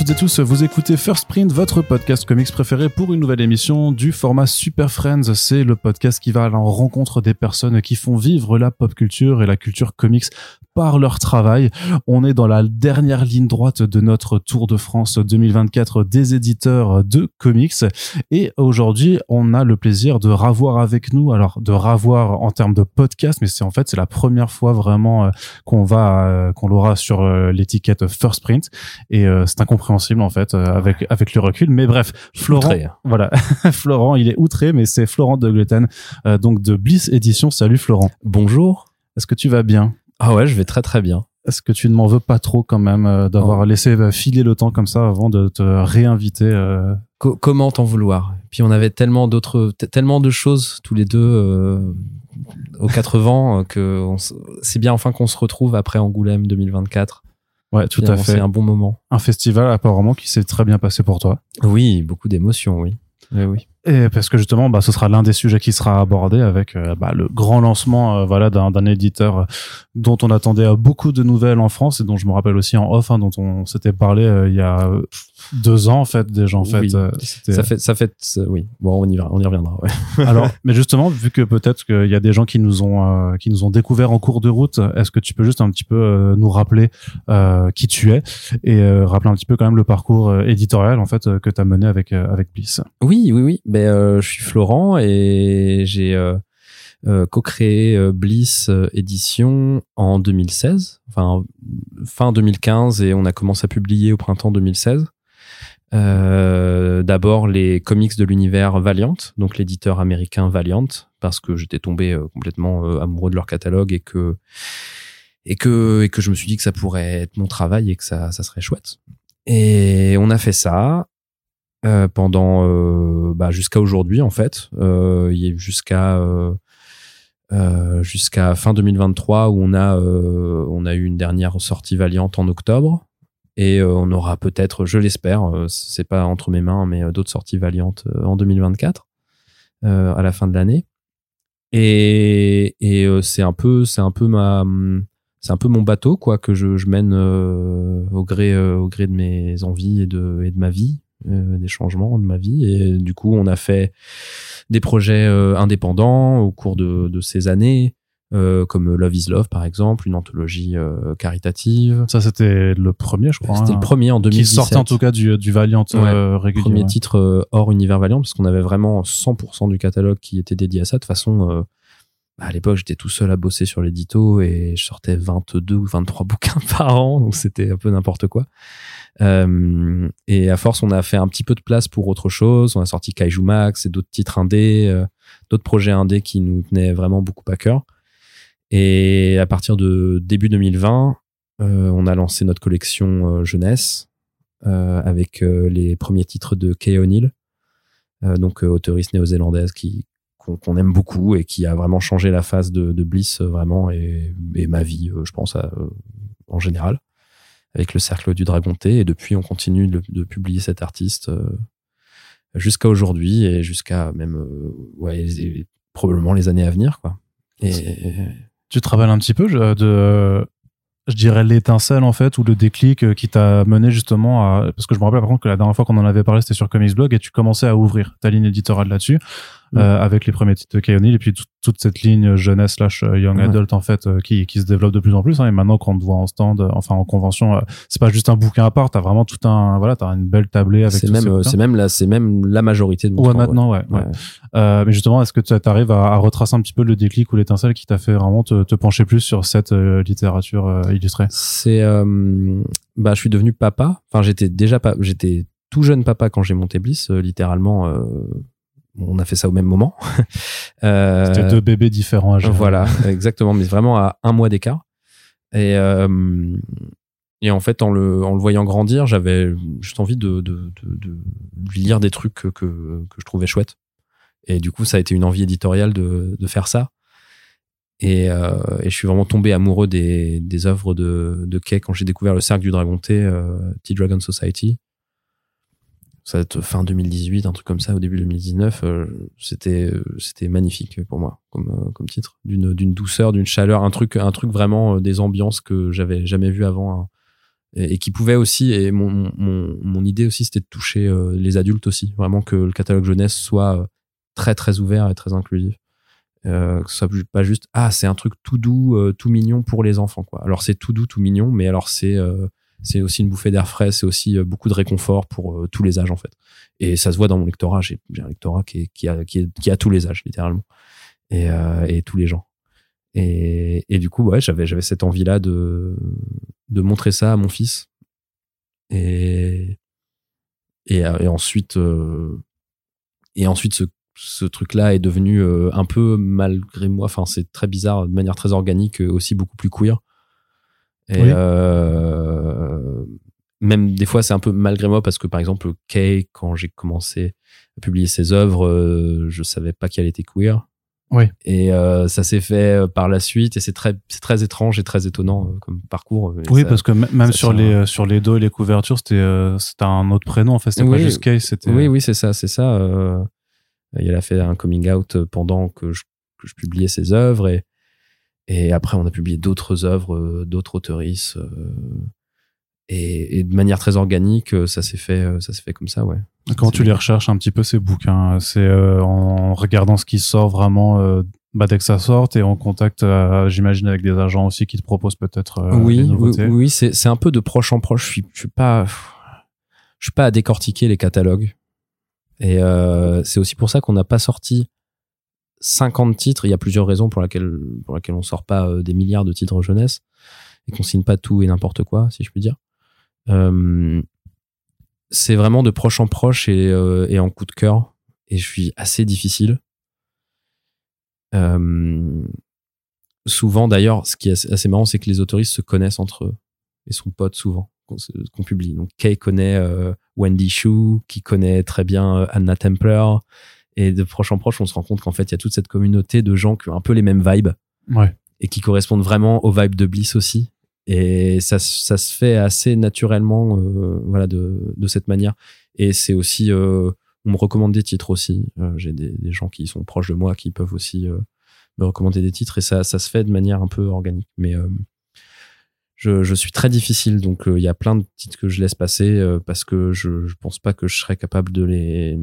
Toutes et tous, vous écoutez First Print, votre podcast comics préféré pour une nouvelle émission du format Super Friends. C'est le podcast qui va à la rencontre des personnes qui font vivre la pop culture et la culture comics par leur travail. On est dans la dernière ligne droite de notre Tour de France 2024 des éditeurs de comics. Et aujourd'hui, on a le plaisir de ravoir avec nous, alors de ravoir en termes de podcast, mais c'est en fait, c'est la première fois vraiment euh, qu'on va, euh, qu'on l'aura sur euh, l'étiquette First Print. Et c'est incompréhensible en fait, avec, avec le recul. Mais bref, Florent, voilà, Florent, il est outré, mais c'est Florent de Gluten, donc de Bliss Édition. Salut Florent. Bonjour. Est-ce que tu vas bien? Ah ouais, je vais très très bien. Est-ce que tu ne m'en veux pas trop quand même euh, d'avoir oh. laissé euh, filer le temps comme ça avant de te réinviter euh Comment t'en vouloir? Puis on avait tellement d'autres, tellement de choses tous les deux aux quatre vents que c'est bien enfin qu'on se retrouve après Angoulême 2024. Ouais, tout à fait. C'est un bon moment. Un festival apparemment qui s'est très bien passé pour toi. Oui, beaucoup d'émotions, oui. Oui, oui. Et parce que justement, bah, ce sera l'un des sujets qui sera abordé avec euh, bah, le grand lancement euh, voilà, d'un, éditeur euh, dont on attendait beaucoup de nouvelles en France et dont je me rappelle aussi en off, hein, dont on s'était parlé il y a deux ans en fait déjà en fait. ça fait ça fait oui. Bon, on y on y reviendra. Ouais. Alors, mais justement, vu que peut-être qu'il y a des gens qui nous ont qui nous ont découvert en cours de route, est-ce que tu peux juste un petit peu nous rappeler qui tu es et rappeler un petit peu quand même le parcours éditorial en fait que tu as mené avec avec Bliss? Oui, oui, oui. Ben, euh, je suis Florent et j'ai euh, euh, co-créé Bliss Édition en 2016, enfin fin 2015 et on a commencé à publier au printemps 2016. D'abord les comics de l'univers Valiant, donc l'éditeur américain Valiant, parce que j'étais tombé complètement amoureux de leur catalogue et que et que et que je me suis dit que ça pourrait être mon travail et que ça ça serait chouette. Et on a fait ça. Euh, pendant euh, bah, jusqu'à aujourd'hui en fait, euh, jusqu'à jusqu'à fin 2023 où on a on a eu une dernière sortie Valiant en octobre et on aura peut-être, je l'espère, c'est pas entre mes mains, mais d'autres sorties Valiantes en 2024 à la fin de l'année. Et, et c'est un peu c'est un peu ma c'est un peu mon bateau quoi que je, mène au gré au gré de mes envies et de et de ma vie euh, des changements de ma vie. Et du coup, on a fait des projets euh, indépendants au cours de ces années. Euh, comme Love is Love par exemple, une anthologie euh, caritative. Ça c'était le premier, je crois. C'était le hein. premier en 2017. Qui sortait en tout cas du, du Valiant euh, régulier. Premier titre hors univers Valiant parce qu'on avait vraiment 100% du catalogue qui était dédié à ça. De toute façon, à l'époque j'étais tout seul à bosser sur l'édito et je sortais 22 ou 23 bouquins par an, donc c'était un peu n'importe quoi. Euh, et à force, on a fait un petit peu de place pour autre chose. On a sorti Kaiju Max et d'autres titres indés, euh, d'autres projets indés qui nous tenaient vraiment beaucoup à cœur. Et à partir de début 2020, euh, on a lancé notre collection jeunesse avec les premiers titres de Kay O'Neill, donc auteuriste néo-zélandaise qui qu'on aime beaucoup et qui a vraiment changé la face de, Bliss vraiment et, ma vie, je pense, en général avec le cercle du Dragon T. Et depuis, on continue de, publier cet artiste euh, jusqu'à aujourd'hui et jusqu'à même, euh, ouais, probablement les années à venir, quoi. Tu travailles un petit peu de, je dirais l'étincelle en fait ou le déclic euh, qui t'a mené justement à parce que je me rappelle par contre que la dernière fois qu'on en avait parlé c'était sur Comics Blog et tu commençais à ouvrir ta ligne éditoriale là-dessus euh, avec les premiers titres de Kayonil et puis toute cette ligne jeunesse slash euh, young adult en fait euh, qui, qui se développe de plus en plus hein, et maintenant quand on te voit en stand enfin en convention c'est pas juste un bouquin à part t'as vraiment tout un voilà t'as une belle tablée avec c'est même c'est même la c'est même la majorité de mon ouais, maintenant ouais, ouais. mais justement est-ce que tu arrives à, à, retracer un petit peu le déclic ou l'étincelle qui t'a fait vraiment te, te, pencher plus sur cette littérature illustrée? C'est bah je suis devenu papa. Enfin j'étais déjà pas j'étais tout jeune papa quand j'ai monté Bliss littéralement on a fait ça au même moment. euh, C'était deux bébés différents à gérer. Voilà, exactement, mais vraiment à un mois d'écart. Et, euh, et en fait, en le, en le voyant grandir, j'avais juste envie de, de, de, lui lire des trucs que, que, je trouvais chouettes. Et du coup, ça a été une envie éditoriale de, de faire ça. Et, euh, et, je suis vraiment tombé amoureux des, des œuvres de, de Kay quand j'ai découvert le cercle du Dragon T, T-Dragon Society ça va être fin 2018, un truc comme ça, au début 2019. Euh, c'était euh, c'était magnifique pour moi comme euh, comme titre, d'une d'une douceur, d'une chaleur, un truc un truc vraiment des ambiances que j'avais jamais vu avant. et, qui pouvait aussi et mon, mon, mon idée aussi c'était de toucher les adultes aussi vraiment que le catalogue jeunesse soit très très ouvert et très inclusif que ce soit pas juste ah c'est un truc tout doux tout mignon pour les enfants quoi alors c'est tout doux tout mignon mais alors c'est c'est aussi une bouffée d'air frais c'est aussi beaucoup de réconfort pour tous les âges en fait et ça se voit dans mon lectorat j'ai un lectorat qui, a, tous les âges littéralement et, et tous les gens et, du coup ouais j'avais cette envie là de montrer ça à mon fils. Et, ensuite, euh, et ensuite ce, ce truc-là est devenu euh, un peu malgré moi, enfin c'est très bizarre, de manière très organique, aussi beaucoup plus queer. Et euh, même des fois c'est un peu malgré moi parce que par exemple Kay, quand j'ai commencé à publier ses œuvres, je savais pas qu'elle était queer. Oui. Et euh, ça s'est fait euh, par la suite et c'est très c'est très étrange et très étonnant euh, comme parcours. oui, parce que même sur les sur les dos et les couvertures, c'était c'était un autre prénom en fait, c'était pas juste Kay, c'était Oui, oui, c'est ça, c'est ça. Euh, il a fait un coming out pendant que je, que je publiais ses œuvres et et après on a publié d'autres œuvres d'autres auteurices et, de manière très organique, euh, ça s'est fait, euh, ça s'est fait comme ça, ouais. Quand tu les recherches un petit peu ces bouquins, c'est euh, en regardant ce qui sort vraiment bah, dès que ça sort et en contact, j'imagine, avec des agents aussi qui te proposent peut-être oui, des nouveautés. Oui, oui, c'est un peu de proche en proche. Je suis, je suis pas, je suis pas à décortiquer les catalogues. Et c'est aussi pour ça qu'on n'a pas sorti 50 titres. Il y a plusieurs raisons pour lesquelles pour laquelle on sort pas des milliards de titres jeunesse et qu'on signe pas tout et n'importe quoi, si je puis dire. Euh, c'est vraiment de proche en proche et, euh, et, en coup de cœur. Et je suis assez difficile. Euh, souvent, d'ailleurs, ce qui est assez marrant, c'est que les autoristes se connaissent entre eux et sont potes souvent qu'on publie. Donc Kay connaît Wendy Shu, qui connaît très bien Anna Templer. Et de proche en proche, on se rend compte qu'en fait, il y a toute cette communauté de gens qui ont un peu les mêmes vibes. Ouais. Et qui correspondent vraiment aux vibes de Bliss aussi. Et ça, ça se fait assez naturellement euh, voilà de, de cette manière. Et c'est aussi euh, on me recommande des titres aussi. Euh, j'ai des, des, gens qui sont proches de moi qui peuvent aussi me recommander des titres. Et ça ça se fait de manière un peu organique. Mais je, je, suis très difficile. Donc il y a plein de titres que je laisse passer parce que je, je pense pas que je serais capable de les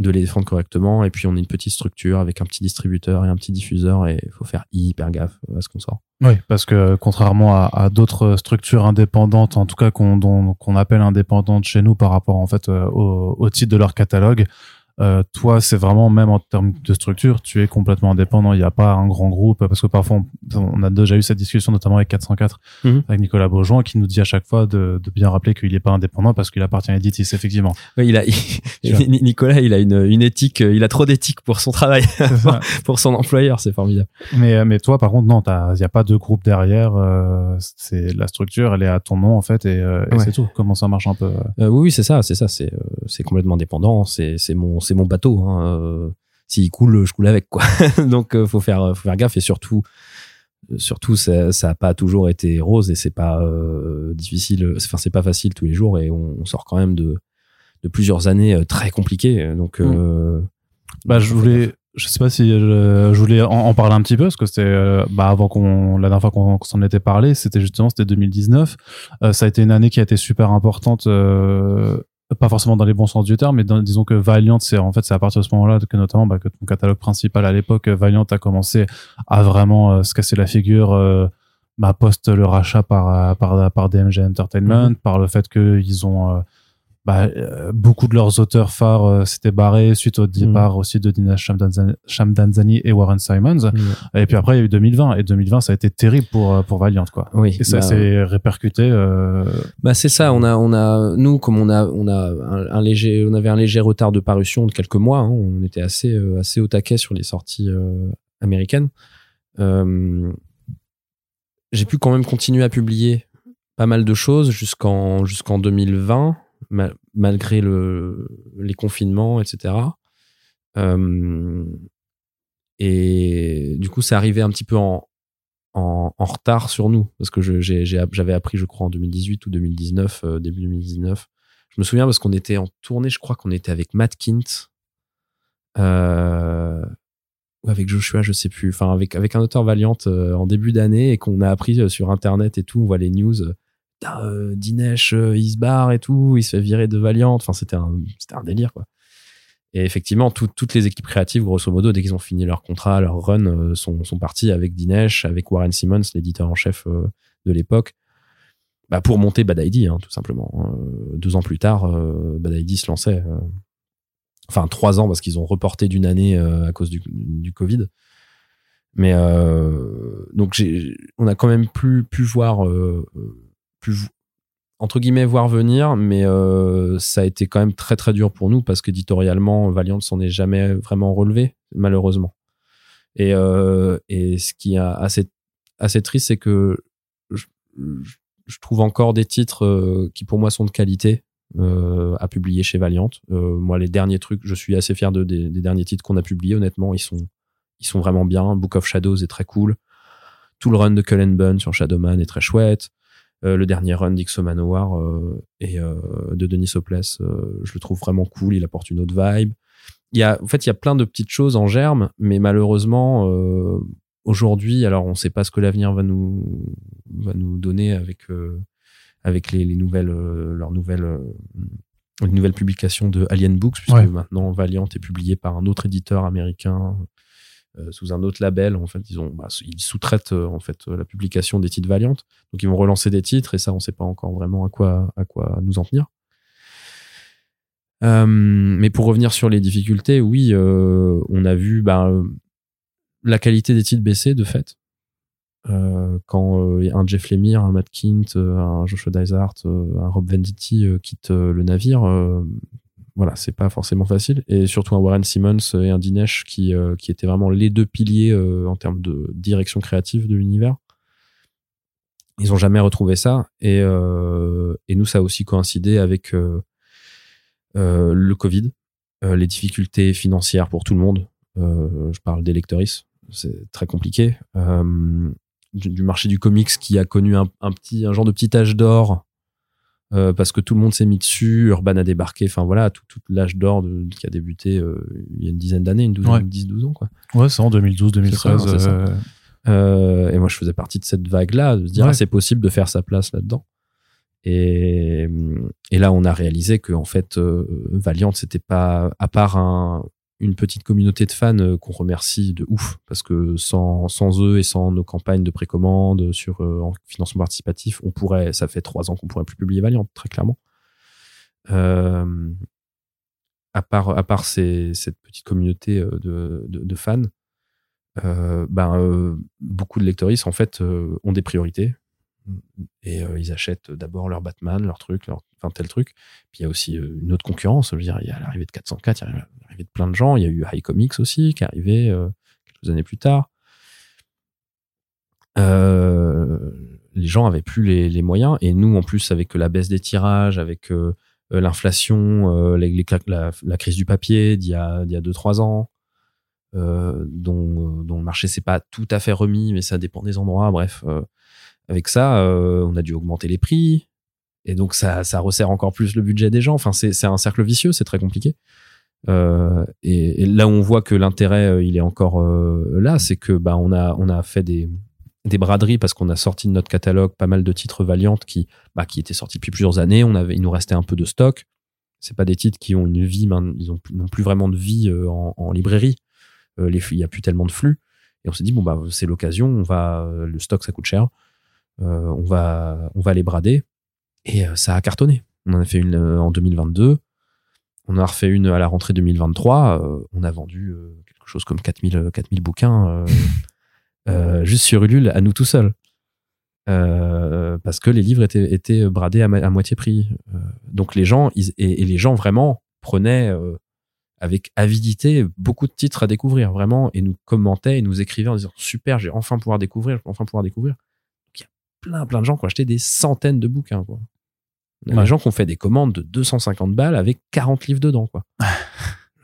de les défendre correctement. Et puis, on est une petite structure avec un petit distributeur et un petit diffuseur et il faut faire hyper gaffe à ce qu'on sort. Oui, parce que contrairement à, d'autres structures indépendantes, en tout cas qu'on appelle indépendantes chez nous par rapport en fait euh, au titre de leur catalogue, euh, toi, c'est vraiment même en termes de structure, tu es complètement indépendant. Il n'y a pas un grand groupe parce que parfois on, a déjà eu cette discussion notamment avec 404 mhm. avec Nicolas Beaujean qui nous dit à chaque fois de, de bien rappeler qu'il n'est pas indépendant parce qu'il appartient à Editis effectivement. Oui, il a Nicolas, il a une, une éthique, il a trop d'éthique pour son travail, pour son employeur, c'est formidable. Mais mais toi par contre non, il n'y a pas de groupe derrière. Euh, c'est la structure, elle est à ton nom en fait et, euh, c'est tout. Comment ça marche un peu Oui, oui c'est ça, c'est ça, c'est c'est complètement indépendant. C'est c'est mon c'est mon bateau. Hein. Euh, s'il coule, je coule avec quoi. Donc euh, faut faire faut faire gaffe et surtout surtout ça ça a pas toujours été rose et c'est pas euh, difficile enfin c'est pas facile tous les jours et on, sort quand même de de plusieurs années très compliquées donc mm. bah je voulais je sais pas si je, voulais en, parler un petit peu parce que c'était bah avant qu'on la dernière fois qu'on s'en était parlé c'était justement c'était 2019 ça a été une année qui a été super importante pas forcément dans les bons sens du terme, mais disons que Valiant, c'est en fait c'est à partir de ce moment-là que notamment bah, que ton catalogue principal à l'époque, Valiant a commencé à vraiment euh, se casser la figure, euh, bah, post le rachat par euh, par par DMG Entertainment, mm-hmm. par le fait qu'ils ont euh, bah, euh, beaucoup de leurs auteurs phares euh, s'étaient barrés suite au départ mm. aussi de Dina Shamdanzani et Warren Simons. Mm. Et puis après, il y a eu 2020. Et 2020, ça a été terrible pour, euh, pour Valiant, quoi. Oui. Et ça bah, s'est répercuté. Bah, c'est ça. On a, on a, nous, comme on a, on a un, léger, on avait un léger retard de parution de quelques mois. Hein. on était assez, assez au taquet sur les sorties américaines. j'ai pu quand même continuer à publier pas mal de choses jusqu'en jusqu'en 2020 malgré le, les confinements, etc. Euh, et du coup, c'est arrivé un petit peu en, retard sur nous, parce que j'avais appris, je crois, en 2018 ou 2019, euh, début 2019. Je me souviens parce qu'on était en tournée, je crois qu'on était avec Matt Kint, euh, ou avec Joshua, je sais plus, enfin avec, avec un auteur Valiant en début d'année et qu'on a appris sur Internet et tout, on voit les news euh, Dinesh, euh, il se barre et tout, il se fait virer de Valiant. Enfin, c'était un, délire, quoi. Et effectivement, tout- toutes les équipes créatives, grosso modo, dès qu'ils ont fini leur contrat, leur run, euh, sont, sont partis avec Dinesh, avec Warren Simmons, l'éditeur en chef de l'époque, bah, pour monter Bad ID, hein, tout simplement. Euh, deux ans plus tard, Bad ID se lançait. enfin, trois ans, parce qu'ils ont reporté d'une année à cause du, Covid. Mais donc, on a quand même plus pu voir, pu, entre guillemets, voir venir, mais euh, ça a été quand même très très dur pour nous parce qu'éditorialement, Valiant s'en est jamais vraiment relevé, malheureusement. Et, euh, et ce qui est assez, assez triste, c'est que je, trouve encore des titres euh, qui pour moi sont de qualité à publier chez Valiant. Moi, les derniers trucs, je suis assez fier de, des, des derniers titres qu'on a publiés. Honnêtement, ils sont, ils sont vraiment bien. Book of Shadows est très cool. Tout le run de Cullen Bunn sur Shadowman est très chouette. Euh, le dernier run d'Ixo Manowar euh, et euh, de Denis Hopeless, euh, je le trouve vraiment cool. Il apporte une autre vibe. Il y a, en fait, il y a plein de petites choses en germe, mais malheureusement, euh, aujourd'hui, alors on ne sait pas ce que l'avenir va nous va nous donner avec euh, avec les, les nouvelles euh, leurs nouvelles euh, les nouvelles publications de Alien Books puisque Ouais. maintenant Valiant est publié par un autre éditeur américain sous un autre label en fait ils bah, ils sous-traitent euh, en fait euh, la publication des titres Valiant. Donc ils vont relancer des titres et ça on sait pas encore vraiment à quoi à quoi nous en tenir. Euh, mais pour revenir sur les difficultés oui euh, on a vu bah, euh, la qualité des titres baisser de fait. Euh, quand euh, un Jeff Lemire, un Matt Kint, euh, un Joshua Dysart, euh, un Rob Venditti euh, quittent euh, le navire, euh, voilà, c'est pas forcément facile. Et surtout un Warren Simmons et un Dinesh qui, euh, qui étaient vraiment les deux piliers euh, en termes de direction créative de l'univers. Ils ont jamais retrouvé ça. Et, euh, et nous, ça a aussi coïncidé avec le Covid, les difficultés financières pour tout le monde. Je parle des lecteuristes, c'est très compliqué. Du, marché du comics qui a connu un petit un genre de petit âge d'or euh, parce que tout le monde s'est mis dessus Urban a débarqué enfin voilà tout, tout l'âge d'or qui a débuté euh, il y a une dizaine d'années une douzaine Ouais. 10 12 ans quoi Ouais, c'est en 2012, 2013. C'est ça, c'est ça. euh, et moi je faisais partie de cette vague là de se dire Ouais. ah, c'est possible de faire sa place là dedans et, et là on a réalisé que en fait Valiant c'était pas à part un une petite communauté de fans euh, qu'on remercie de ouf parce que sans, eux et sans nos campagnes de précommande sur euh, en financement participatif, on pourrait, ça fait trois ans qu'on pourrait plus publier Valiant, très clairement. Euh, à part, cette petite communauté de, fans, ben, beaucoup de lecteuristes en fait ont des priorités et euh, ils achètent d'abord leur Batman, leur truc, leur enfin tel truc. Puis il y a aussi euh, une autre concurrence. Je veux dire, il y a l'arrivée de 404, il y a l'arrivée de plein de gens. Il y a eu High Comics aussi qui est arrivé euh, quelques années plus tard. Les gens avaient plus les, moyens et nous en plus avec la baisse des tirages, avec l'inflation, la, crise du papier d'il y a d'il y a deux trois ans, dont, dont le marché s'est pas tout à fait remis, mais ça dépend des endroits. Bref, avec ça, euh, on a dû augmenter les prix. Et donc, ça, resserre encore plus le budget des gens. Enfin, c'est un cercle vicieux, c'est très compliqué. Euh, et, là où on voit que l'intérêt, euh, il est encore là, c'est que bah, on, a, fait des, braderies parce qu'on a sorti de notre catalogue pas mal de titres Valiant qui, bah, étaient sortis depuis plusieurs années. Il nous restait un peu de stock. C'est pas des titres qui ont une vie, ils n'ont plus vraiment de vie en, librairie. Il y a plus tellement de flux. Et on s'est dit bon bah c'est l'occasion. On va, le stock ça coûte cher. Euh, on va, on va les brader. Et euh, ça a cartonné. On en a fait une euh, en 2022. On en a refait une à la rentrée 2023. Euh, on a vendu quelque chose comme 4000, euh, 4000 bouquins juste sur Ulule à nous tout seuls. Euh, parce que les livres étaient, étaient bradés à, ma- à moitié prix. Euh, donc les gens, ils- et, et les gens vraiment prenaient euh, avec avidité beaucoup de titres à découvrir, vraiment, et nous commentaient et nous écrivaient en disant super, j'ai enfin pouvoir découvrir, je vais enfin pouvoir découvrir. Plein, plein de gens qui ont acheté des centaines de bouquins, quoi. Il y a Ouais. des gens qui ont fait des commandes de 250 balles avec 40 livres dedans, quoi.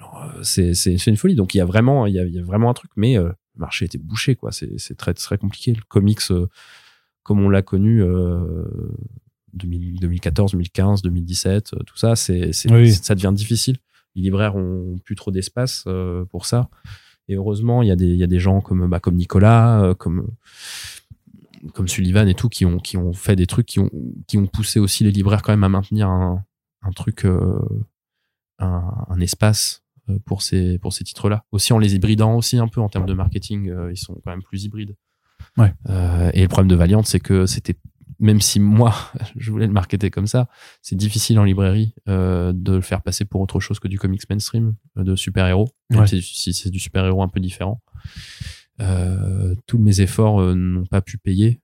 Euh, c'est, c'est, c'est une folie. Donc il y a vraiment, il y a, il y a vraiment un truc, mais euh, le marché était bouché, quoi. C'est, c'est très, très compliqué. Le comics, euh, comme on l'a connu, euh, 2000 2014, 2015, 2017, euh, tout ça, c'est, c'est, Oui. ça devient difficile. Les libraires ont plus trop d'espace pour ça. Et heureusement, il y a des, il y a des gens comme, bah, comme Nicolas, comme, comme Sullivan et tout, qui ont, qui ont fait des trucs qui ont, qui ont poussé aussi les libraires quand même à maintenir un, un truc, euh, un, un, espace euh, pour ces, pour ces titres-là. Aussi en les hybridant aussi un peu en termes de marketing, euh, ils sont quand même plus hybrides. Ouais. et le problème de Valiant, c'est que c'était, même si moi, je voulais le marketer comme ça, c'est difficile en librairie de le faire passer pour autre chose que du comics mainstream, de super-héros, Ouais. si c'est du super-héros un peu différent. Euh, tous mes efforts euh, n'ont pas pu payer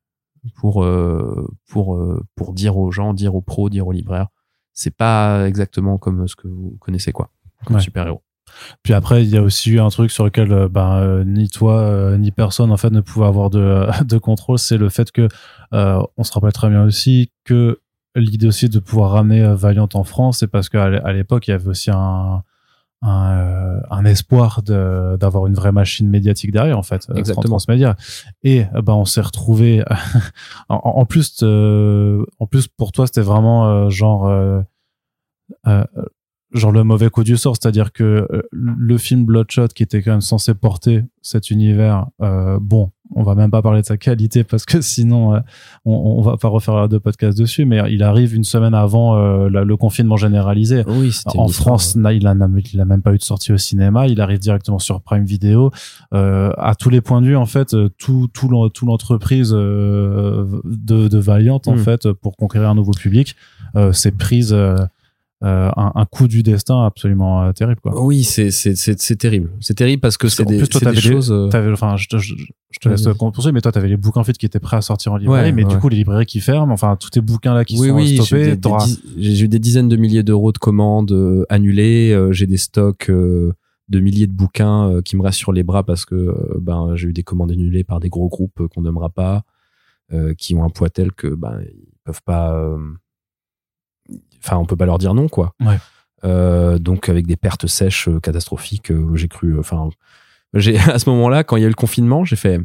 pour euh, pour pour dire aux gens, dire aux pros, dire aux libraires, c'est pas exactement comme ce que vous connaissez quoi, comme Ouais. super héros. Puis après, il y a aussi eu un truc sur lequel ben, euh, ni toi euh, ni personne en fait ne pouvait avoir de, de contrôle, c'est le fait que euh, on se rappelle très bien aussi que l'idée aussi de pouvoir ramener Valiant en France, c'est parce qu'à l'époque il y avait aussi un un, euh, un espoir de- d'avoir une vraie machine médiatique derrière en fait, euh, Exactement. transmédia. Et euh, ben on s'est retrouvé en, en plus en plus pour toi c'était vraiment euh, genre euh, euh, genre le mauvais coup du sort, c'est-à-dire que le film Bloodshot qui était quand même censé porter cet univers, euh, bon, on va même pas parler de sa qualité parce que sinon euh, on, on va pas refaire deux podcasts dessus, mais il arrive une semaine avant euh, la- le confinement généralisé. Oui, En France, là, il a, il a même pas eu de sortie au cinéma. Il arrive directement sur Prime Video. Euh, à tous les points de vue, en fait, tout, tout, l'en- tout l'entreprise de, de Valiant, en Mm. fait, pour conquérir un nouveau public, s'est prise euh, un, un coup du destin absolument euh, terrible, quoi. Oui, c'est c'est c'est terrible. C'est terrible parce que c'est des, plus, toi, c'est des les- choses. euh, enfin, je te, je, je te laisse poursuivre, mais toi, t'avais les bouquins en fait qui étaient prêts à sortir en librairie, Ouais, mais du coup, les librairies qui ferment, enfin, tous tes bouquins là qui oui, sont oui, j'ai eu stoppés, j'ai eu des dizaines de milliers d'euros de commandes annulées. j'ai des stocks de milliers de bouquins qui me restent sur les bras parce que ben j'ai eu des commandes annulées par des gros groupes qu'on nommera pas, qui ont un poids tel que ben ils peuvent pas. Enfin, on peut pas leur dire non, quoi. Ouais. Euh, donc avec des pertes sèches euh, catastrophiques, euh, j'ai cru. Enfin, j'ai à ce moment-là, quand il y a eu le confinement, j'ai fait,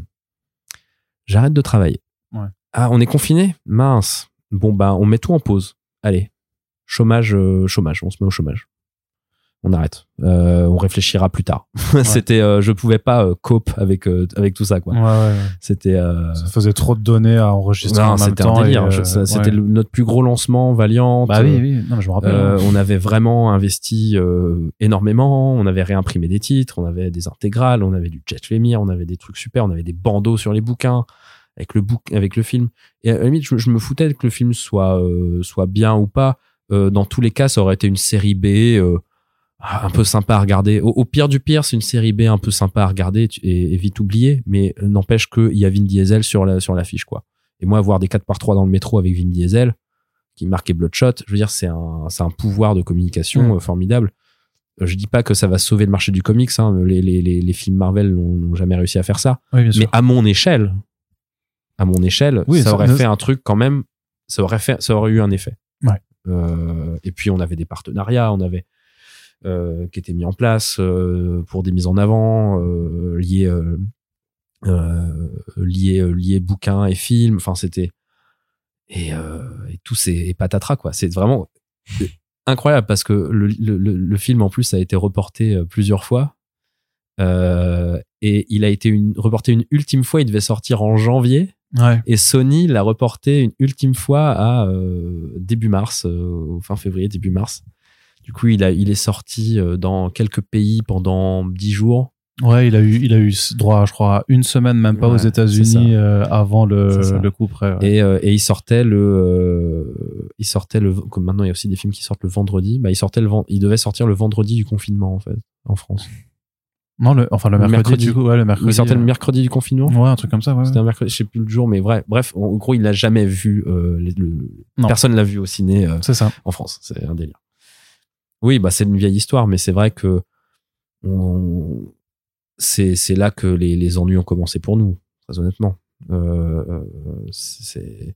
j'arrête de travailler. Ouais. Ah, on est confiné, mince. Bon bah, on met tout en pause. Allez, chômage, chômage. On se met au chômage. On arrête. Euh, on réfléchira plus tard. C'était, euh, je pouvais pas euh, cope avec euh, avec tout ça quoi. Ouais, ouais, ouais. C'était. Ça faisait trop de données à enregistrer non, en même c'était temps. C'était ouais. notre plus gros lancement, Valiant. Bah oui, oui. Non, je me rappelle. Hein. on avait vraiment investi énormément. On avait réimprimé des titres, on avait des intégrales, on avait du Jet Lemire, on avait des trucs super, on avait des bandeaux sur les bouquins avec le bouc avec le film. Et à la limite, je, je me foutais que le film soit soit bien ou pas. Dans tous les cas, ça aurait été une série B. euh, un peu sympa à regarder. Au, au pire du pire, c'est une série B un peu sympa à regarder et, et vite oubliée, mais euh, n'empêche qu'il y a Vin Diesel sur la sur l'affiche quoi. Et moi, voir des 4 par 3 dans le métro avec Vin Diesel, qui marquait Bloodshot, je veux dire, c'est un, c'est un pouvoir de communication Mm. euh, formidable. Euh, Je dis pas que ça va sauver le marché du comics, hein, les, les, les, les films Marvel n'ont jamais réussi à faire ça. Oui, bien sûr. Mais à mon échelle, à mon échelle, Oui, ça ça- aurait fait un truc quand même, ça aurait fait, ça aurait eu un effet. Ouais. Euh, et puis on avait des partenariats, on avait qui étaient mis en place euh, pour des mises en avant euh, liées euh, euh, liées euh, liées bouquins et films. Enfin c'était et, euh, et tout c'est patatras quoi. C'est vraiment incroyable parce que le, le, film en plus a été reporté euh, plusieurs fois. Euh, et il a été une, reporté une ultime fois, il devait sortir en janvier. Ouais. Et Sony l'a reporté une ultime fois à euh, début mars, euh, fin février, début mars. Du coup, il, a, il est sorti euh, dans quelques pays pendant dix jours. Ouais, il a eu, il a eu droit, je crois, à une semaine, même pas Ouais, aux États-Unis euh, avant le, le coup près. ouais. Et, euh, et il sortait le, euh, il sortait le, comme maintenant il y a aussi des films qui sortent le vendredi. Bah, il sortait le, il devait sortir le vendredi du confinement en fait, en France. Non, le, enfin le Le mercredi, du coup, ouais, le mercredi. il sortait le mercredi du confinement. Ouais, un truc comme ça. Ouais. C'était un mercredi, je sais plus le jour, mais bref, bref, en gros, il l'a jamais vu. les- le- personne l'a vu au ciné. C'est ça. en France. C'est un délire. Oui, bah c'est une vieille histoire, mais c'est vrai que on- c'est c'est là que les, les ennuis ont commencé pour nous, très honnêtement. Euh, euh, c'est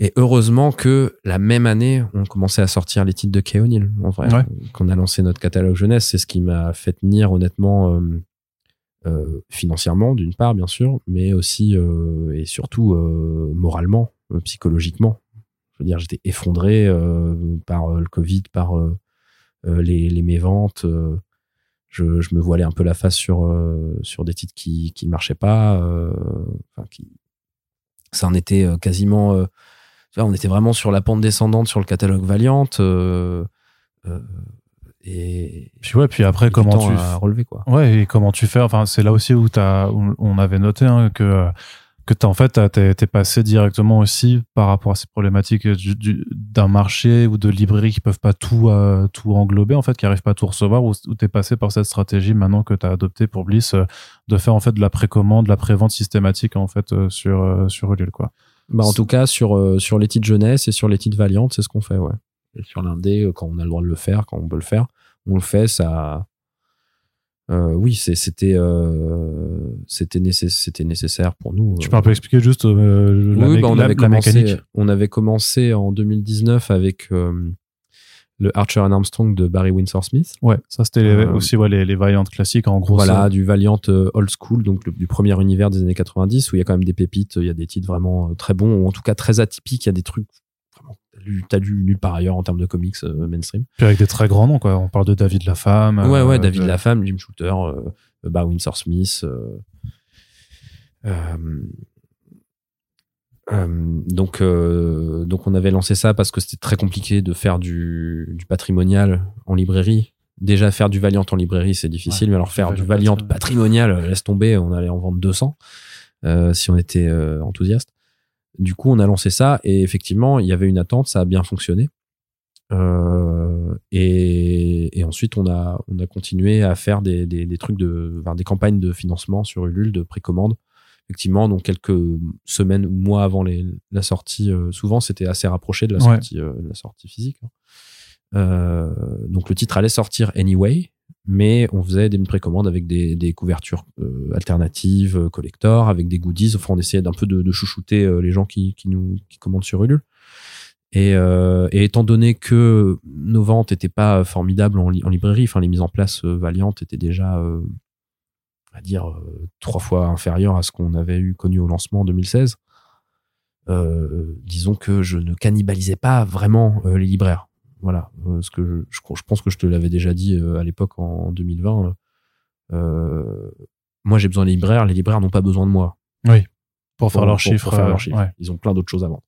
et heureusement que la même année, on commençait à sortir les titres de Kay O'Neill, en vrai, Ouais. qu'on a lancé notre catalogue jeunesse. C'est ce qui m'a fait tenir, honnêtement, euh, euh, financièrement, d'une part, bien sûr, mais aussi euh, et surtout moralement, psychologiquement. Je veux dire, j'étais effondré euh, par euh, le Covid, par euh, les, les méventes. je, je me voilais un peu la face sur, sur des titres qui qui marchaient pas, enfin, qui, ça en était quasiment. on était vraiment sur la pente descendante sur le catalogue Valiant. et puis ouais, puis après comment tu relever quoi. Ouais, et comment tu fais Enfin, c'est là aussi où, as, on avait noté hein, que que as, en fait t'es passé directement aussi par rapport à ces problématiques d'un marché ou de librairies qui peuvent pas tout euh, tout englober en fait qui arrivent pas à tout recevoir ou, tu es passé par cette stratégie maintenant que tu as adopté pour Bliss euh, de faire en fait de la précommande de la prévente systématique en fait euh, sur sur Ulule quoi. Bah en tout cas sur sur les titres jeunesse et sur les titres Valiant c'est ce qu'on fait ouais. Sur l'indé quand on a le droit de le faire quand on peut le faire on le fait ça euh, oui, c'était euh, c'était nécessaire pour nous. Tu peux un peu expliquer juste euh, la, oui, bah, on avait commencé, mécanique On avait commencé en 2019 avec le Archer and Armstrong de Barry Windsor Smith. Ouais, ça c'était aussi ouais, les, les Valiant classiques en gros. Voilà, du Valiant old school, donc du premier univers des années 90 où il y a quand même des pépites, il y a des titres vraiment très bons ou en tout cas très atypiques, il y a des trucs t'as lu nulle part ailleurs en termes de comics euh, mainstream. Puis avec des très grands noms, quoi. On parle de David Lafemme. Ouais, ouais, euh, David Lafemme, Jim Shooter, euh, bah, Winsor Smith. donc, donc on avait lancé ça parce que c'était très compliqué de faire du, du, patrimonial en librairie. Déjà faire du Valiant en librairie c'est difficile, mais alors faire du Valiant patrimonial, laisse tomber, on allait en vendre 200 si on était enthousiaste. Du coup, on a lancé ça et effectivement, il y avait une attente, ça a bien fonctionné. Euh, et, ensuite, on a, on a continué à faire des, des, trucs de, des campagnes de financement sur Ulule, de précommande. Effectivement, donc quelques semaines ou mois avant les, la sortie, euh, souvent c'était assez rapproché de la sortie, euh, de la sortie physique. Hein. donc le titre allait sortir anyway, mais on faisait des précommandes avec des, couvertures euh, alternatives, euh, collector, avec des goodies. Enfin, on essayait d'un peu de, chouchouter euh, les gens qui, nous commandent sur Ulule. Et, étant donné que nos ventes n'étaient pas formidables en, librairie, enfin les mises en place valiantes étaient déjà, à dire, trois fois inférieures à ce qu'on avait eu connu au lancement en 2016. disons que je ne cannibalisais pas vraiment les libraires voilà, euh, ce que je, je, pense que je te l'avais déjà dit euh, à l'époque en 2020. Euh, moi, j'ai besoin de libraires. Les libraires n'ont pas besoin de moi. Oui. Pour, faire leurs chiffres. faire leurs chiffres. Ils ont plein d'autres choses à vendre.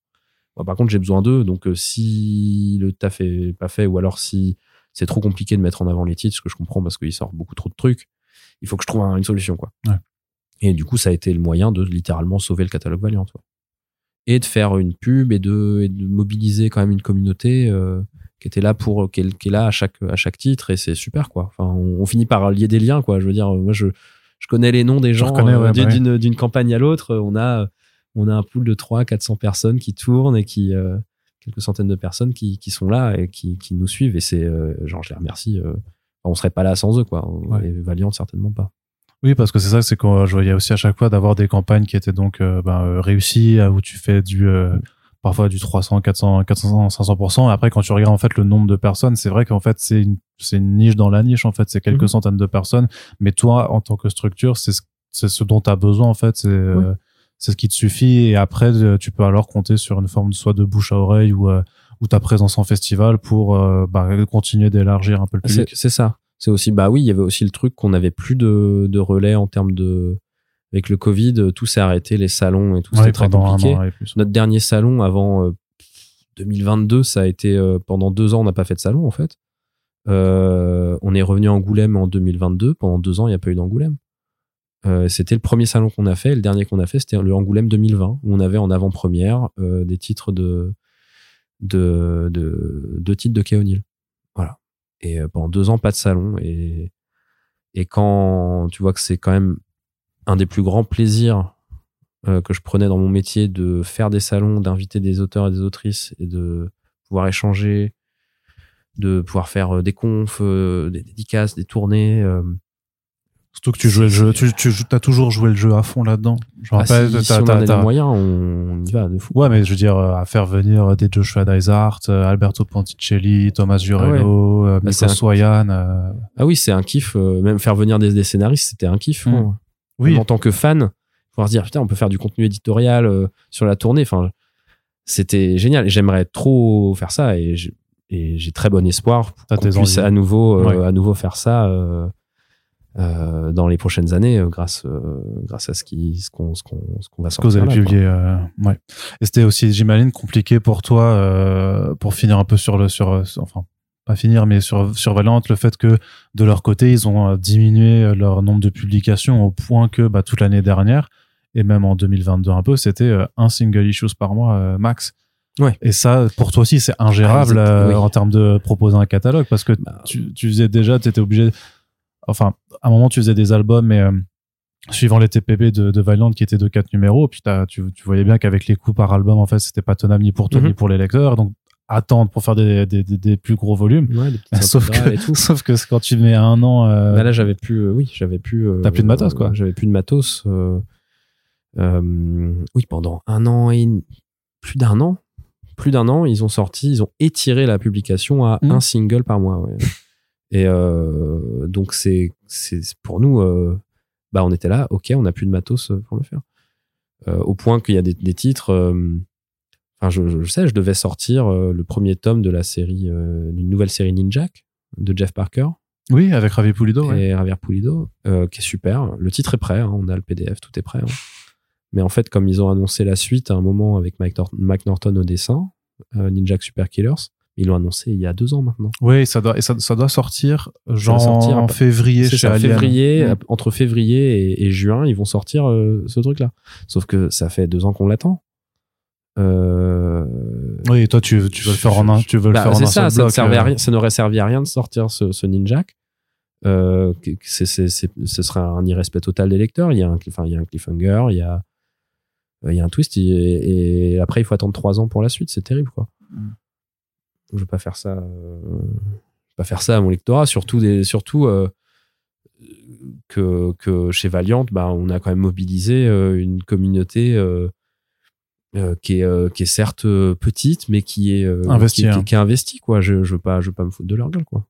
par contre, j'ai besoin d'eux. Donc, si le taf est pas fait, ou alors si c'est trop compliqué de mettre en avant les titres, ce que je comprends parce qu'ils sortent beaucoup trop de trucs, il faut que je trouve une solution, quoi. Et du coup, ça a été le moyen de littéralement sauver le catalogue Valiant, Et de faire une pub et de, de mobiliser quand même une communauté qui était là pour qui est, là à chaque à chaque titre et c'est super quoi. Enfin on, finit par lier des liens quoi. Je veux dire moi je je connais les noms des gens euh, bah d'une d'une campagne à l'autre. On a on a un pool de 3 400 personnes qui tournent et qui euh, quelques centaines de personnes qui, qui sont là et qui, qui nous suivent. Et c'est euh, genre je les remercie on serait pas là sans eux quoi. Et Valiant certainement pas. Oui, parce que c'est ça, c'est qu'on je voyais aussi à chaque fois d'avoir des campagnes qui étaient donc ben, réussies, où tu fais du parfois du 300, 400, 400, 500%. Et après, quand tu regardes en fait le nombre de personnes, c'est vrai qu'en fait c'est une, c'est une niche dans la niche. En fait, c'est quelques mhm. centaines de personnes. Mais toi, en tant que structure, c'est ce, c'est ce dont tu as besoin en fait. C'est euh, c'est ce qui te suffit. Et après, euh, tu peux alors compter sur une forme de soit de bouche à oreille ou euh, ou ta présence en festival pour bah, continuer d'élargir un peu le public. C'est ça. C'est aussi bah oui, il y avait aussi le truc qu'on avait plus de, de relais en termes de avec le Covid, tout s'est arrêté, les salons et tout, c'était très compliqué. Notre dernier salon avant 2022, euh, ça a été euh, pendant deux ans, on n'a pas fait de salon en fait. Euh, on est revenu à Angoulême en 2022. Pendant deux ans, il n'y a pas eu d'Angoulême. c'était le premier salon qu'on a fait. Le dernier qu'on a fait, c'était le Angoulême 2020, où on avait en avant-première des titres de de, de, de titres de Keonil. Voilà. Et pendant deux ans, pas de salon. Et, et quand tu vois que c'est quand même un des plus grands plaisirs euh, que je prenais dans mon métier de faire des salons, d'inviter des auteurs et des autrices et de pouvoir échanger, de pouvoir faire euh, des confs, euh, des dédicaces, des tournées. Surtout que tu jouais le jeu, tu, tu as toujours joué le jeu à fond là-dedans. Je ah, si, si on a les moyens, on, y va de fou. Ouais, mais je veux dire, à faire venir des Joshua Dysart, Alberto Ponticelli, Thomas Jurello, ah ouais. Soyan. Ah oui, c'est un kiff. même faire venir des, des scénaristes, c'était un kiff. En tant que fan, pouvoir se dire putain, on peut faire du contenu éditorial euh, sur la tournée. Enfin, c'était génial. J'aimerais trop faire ça et j'ai très bon espoir qu'on puisse à nouveau, euh, à nouveau faire ça. Euh, dans les prochaines années grâce grâce à ce qui ce qu'on ce qu'on ce qu'on va Ce que vous avez là, quoi. publié, ouais. Et c'était aussi, j'imagine, compliqué pour toi, pour finir un peu sur le, sur, sur- enfin, pas finir, mais sur, sur Valiant, le fait que de leur côté, ils ont euh, diminué euh, leur nombre de publications au point que, bah, toute l'année dernière, et même en 2022 un peu, c'était euh, un single issues par mois max. Ouais. Et ça, pour toi aussi, c'est ingérable Ah, euh, oui. en termes de proposer un catalogue parce que Bah, tu, tu faisais déjà, tu étais obligé. Enfin, à un moment, tu faisais des albums, mais euh, suivant les TPB de, de qui étaient de quatre numéros, puis tu, tu voyais bien qu'avec les coûts par album, en fait, c'était pas tenable ni pour toi Mhm. ni pour les lecteurs. Donc, attendre pour faire des, des, des, des plus gros volumes. ouais, des petites Sauf que, et tout. sauf que quand tu mets un an. euh, Bah là, j'avais plus, euh, oui, j'avais plus. euh, T'as plus de matos, quoi. J'avais plus de matos. euh, euh, oui, pendant un an et plus d'un an, plus d'un an, ils ont sorti, ils ont étiré la publication à Mhm. un single par mois. ouais. Et euh, donc c'est, c'est pour nous, euh, bah on était là, ok, on n'a plus de matos pour le faire. Euh, au point qu'il y a des, des titres. Enfin, je, je- je sais, je devais sortir euh, le premier tome de la série, euh, d'une nouvelle série Ninjak de Jeff Parker Oui, avec Ravi Pulido. ouais. et Javier Pulido, euh, qui est super. Le titre est prêt, hein, on a le PDF, tout est prêt. hein. Mais en fait, comme ils ont annoncé la suite à un moment avec Mike, Nor- Mike Norton au dessin, euh, Ninja Super Killers, ils l'ont annoncé il y a deux ans maintenant. Oui, ça doit, et ça, ça doit sortir genre sortir en février chez ça, février, Mm. entre février et, et juin, ils vont sortir euh, ce truc-là. Sauf que ça fait deux ans qu'on l'attend. Euh, Oui, et toi, tu, tu veux le faire en un, tu veux le Bah, faire en c'est un ça, seul ça, ne euh, rien, ça n'aurait servi à rien de sortir ce, ce Ninjak. Euh, que- que c'est, c'est, c'est- ce serait un irrespect total des lecteurs. Il y a un, enfin, il y a un cliffhanger, il y a, il y a un twist, et, et après, il faut attendre trois ans pour la suite. C'est terrible, quoi. Mm. Je veux pas faire ça, je pas faire ça à mon lectorat, surtout des, surtout, que, que chez Valiant, bah, on a quand même mobilisé une communauté, euh, qui est euh, qui est certes euh, petite mais qui est euh, qui, qui- hein. qui est investie quoi je je veux pas je veux pas me foutre de leur gueule quoi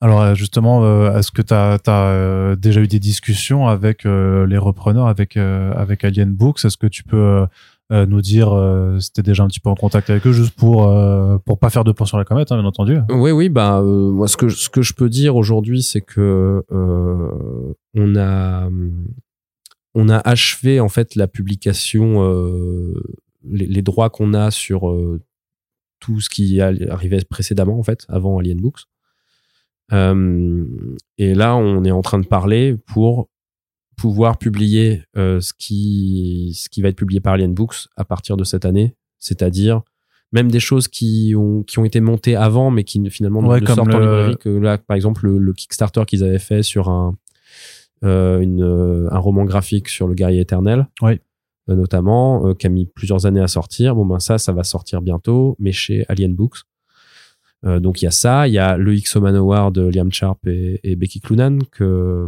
Alors euh, justement, est-ce que tu as, déjà eu des discussions avec les repreneurs, avec avec Alien Books? Est-ce que tu peux nous dire euh, si t'es déjà un petit peu en contact avec eux, juste pour euh, pour pas faire de plan sur la comète, hein, bien entendu. oui oui bah euh, moi ce que ce que je peux dire aujourd'hui c'est que on a on a achevé en fait la publication euh, les, les droits qu'on a sur euh, tout ce qui arrivait précédemment en fait avant Alien Books. Euh, et là on est en train de parler pour pouvoir publier euh, ce qui ce qui va être publié par Alien Books à partir de cette année. C'est-à-dire même des choses qui ont qui ont été montées avant mais qui ne- finalement Ouais, ne sortent en le- librairie que là. Par exemple le, le Kickstarter qu'ils avaient fait sur un une, euh, un roman graphique sur le guerrier éternel Oui. euh, notamment euh, qui a mis plusieurs années à sortir bon ben ça ça va sortir bientôt mais chez Alien Books Euh, donc il y a ça il y a le X-O Manowar de Liam Sharp et, et Becky Cloonan que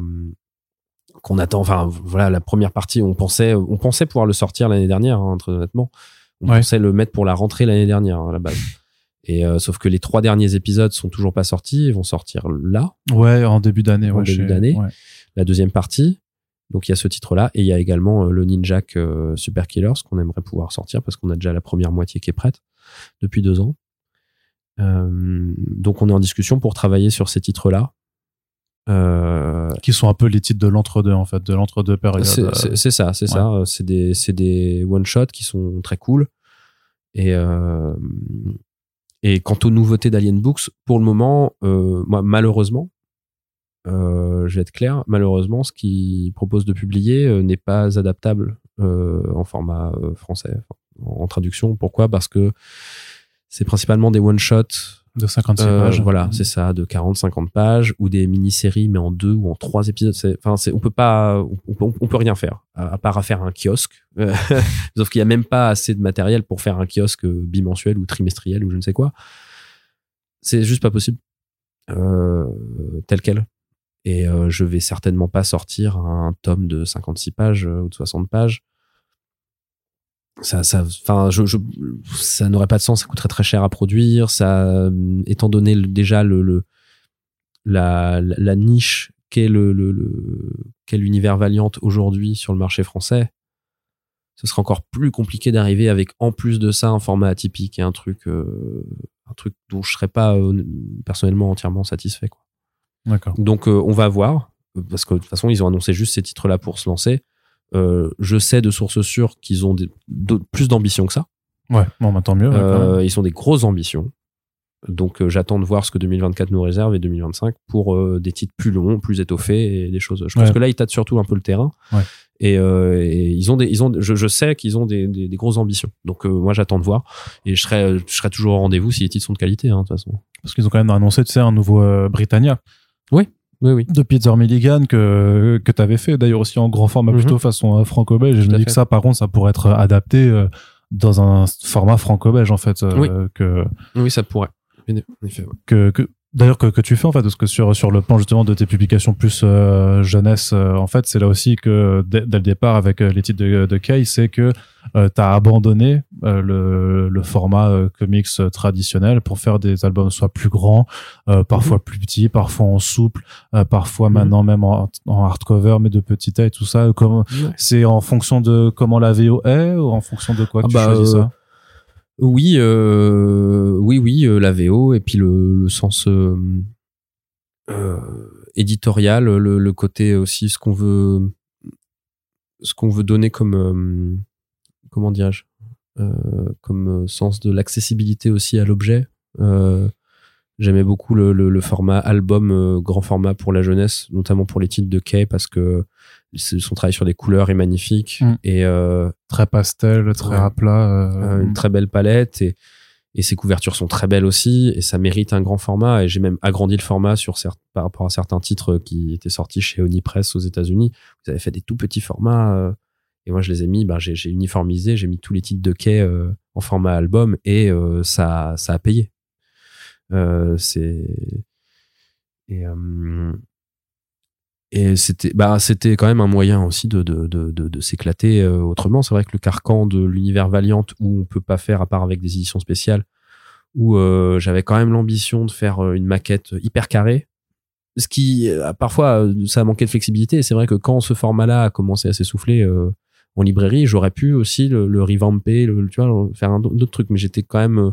qu'on attend enfin voilà la première partie on pensait on pensait pouvoir le sortir l'année dernière hein, très honnêtement on Ouais. pensait le mettre pour la rentrée l'année dernière hein, à la base et euh, sauf que les trois derniers épisodes sont toujours pas sortis ils vont sortir là Ouais, en début d'année. En ouais, début d'année. ouais. La deuxième partie. Donc il y a ce titre-là et il y a également euh, le Ninjak euh, Super Killers qu'on aimerait pouvoir sortir parce qu'on a déjà la première moitié qui est prête depuis deux ans. Euh, donc on est en discussion pour travailler sur ces titres-là. Euh, Qui sont un peu les titres de l'entre-deux, en fait, de l'entre-deux périodes. c'est ça, c'est ouais. ça. C'est des, des one-shots qui sont très cool. Et, euh, et quant aux nouveautés d'Alien Books, pour le moment, moi, malheureusement, euh, je vais être clair, malheureusement, ce qu'ils proposent de publier euh, n'est pas adaptable euh, en format euh, français, enfin, en traduction. Pourquoi? Parce que c'est principalement des one-shots de 56 euh, pages. Voilà, c'est ça, de 40-50 pages ou des mini-séries mais en deux ou en trois épisodes. Enfin, on peut pas, on, peut- on peut rien faire à, à part à faire un kiosque. Euh, Sauf qu'il y a même pas assez de matériel pour faire un kiosque bimensuel ou trimestriel ou je ne sais quoi. C'est juste pas possible, euh, tel quel. Et euh, je vais certainement pas sortir un tome de 56 pages euh, ou de 60 pages ça enfin ça n'aurait pas de sens ça coûterait très cher à produire ça euh, étant donné déjà le, la, niche qu'est le, qu'est l'univers Valiant aujourd'hui sur le marché français ce serait encore plus compliqué d'arriver avec en plus de ça un format atypique et un truc euh, un truc dont je serais pas personnellement entièrement satisfait quoi. Donc euh, on va voir. parce que de toute façon, ils ont annoncé juste ces titres-là pour se lancer. Euh, je sais de sources sûres qu'ils ont des- plus d'ambition que ça. Ouais, bon, bah, tant mieux. Euh, ils ont des grosses ambitions. Donc euh, j'attends de voir ce que 2024 nous réserve et 2025 pour des titres plus longs, plus étoffés et des choses. Je pense que là ils tâtent surtout un peu le terrain. Ouais. Et, et ils ont des, ils ont, je, je sais qu'ils ont des, des, des grosses ambitions. Donc moi j'attends de voir et je serai, je serai toujours au rendez-vous si les titres sont de qualité. Hein, de toute façon. Parce qu'ils ont quand même annoncé, tu sais, un nouveau Britannia Oui, oui. de Peter Milligan que, que tu avais fait d'ailleurs aussi en grand format Mhm. plutôt façon euh, franco-belge. Je me dis que ça, par contre, ça pourrait être adapté euh, dans un format franco-belge en fait. euh, Oui. que, Oui, ça pourrait. En effet, ouais. que, que d'ailleurs que, que tu fais en fait parce que sur sur le plan justement de tes publications plus euh, jeunesse euh, en fait c'est là aussi que dès, dès le départ avec euh, les titres de, de Kay c'est que euh, tu as abandonné euh, le, le format euh, comics traditionnel pour faire des albums soit plus grands euh, parfois plus petits parfois en souple euh, parfois Mhm. maintenant même en, en hardcover mais de petite taille tout ça. C'est en fonction de comment la VO est ou en fonction de quoi que Ah tu bah, choisis ça? Oui, euh, oui, oui, euh, la VO et puis le, sens euh, éditorial, le, côté aussi ce qu'on veut, ce qu'on veut donner comme, comment dirais-je, comme sens de l'accessibilité aussi à l'objet. J'aimais beaucoup le, format album grand format pour la jeunesse, notamment pour les titres de Kay parce que son travail sur des couleurs est magnifique Mm. et euh, très pastel très Ouais. à plat euh, euh, une très belle palette et, et ses couvertures sont très belles aussi et ça mérite un grand format et j'ai même agrandi le format sur par rapport à certains titres qui étaient sortis chez Onipress aux États-Unis. Vous avez fait des tout petits formats euh, et moi je les ai mis, ben, j'ai uniformisé, j'ai mis tous les titres de quai en format album et ça, ça a payé. C'est et euh, et c'était bah c'était quand même un moyen aussi de de de de, s'éclater euh, autrement. C'est vrai que le carcan de l'univers Valiant où on peut pas faire à part avec des éditions spéciales où euh, j'avais quand même l'ambition de faire euh, une maquette hyper carrée. Ce qui parfois ça a manqué de flexibilité. C'est vrai que quand ce format là a commencé à s'essouffler en librairie j'aurais pu aussi le, le revamper le, tu vois faire un autre truc. Mais j'étais quand même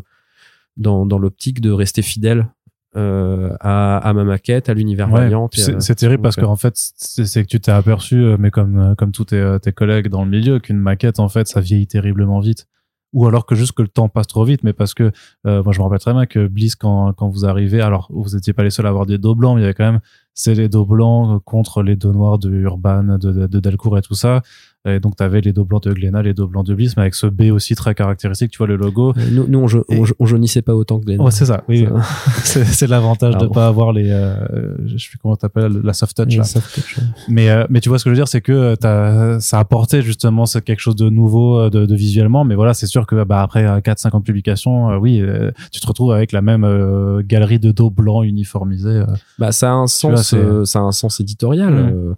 dans dans l'optique de rester fidèle euh, à, à ma maquette, à l'univers Ouais, Valiant. et c'est terrible parce qu'en en fait, c'est que tu t'es aperçu, euh, mais comme euh, comme tous tes, euh, tes collègues dans le milieu, qu'une maquette en fait, ça vieillit terriblement vite. Ou alors que juste que le temps passe trop vite, mais parce que euh, moi je me rappelle très bien que Bliss quand quand vous arrivez, alors vous étiez pas les seuls à avoir des dos blancs, mais il y avait quand même c'est les dos blancs contre les dos noirs de Urban, de, de, de Delcourt et tout ça. Et donc t'avais les dos blancs de Glénat, les dos blancs de Bliss, mais avec ce B aussi très caractéristique, tu vois le logo. Euh, Nous, nous on, jau- Et- on, on jaunissait pas autant que Glenn. Ouais, c'est ça. Oui, c'est c'est l'avantage de Pardon. pas avoir les, euh, je sais plus comment t'appelles, la soft touch. Là. quelque chose. Mais euh, mais tu vois ce que je veux dire, c'est que euh, t'as, ça a apporté justement c'est quelque chose de nouveau euh, de, de visuellement. Mais voilà, c'est sûr que bah après 4-50 publications, euh, oui, euh, tu te retrouves avec la même euh, galerie de dos blancs uniformisés. euh. Bah, ça a un vois, sens, euh, ça a un sens éditorial. Mm. euh,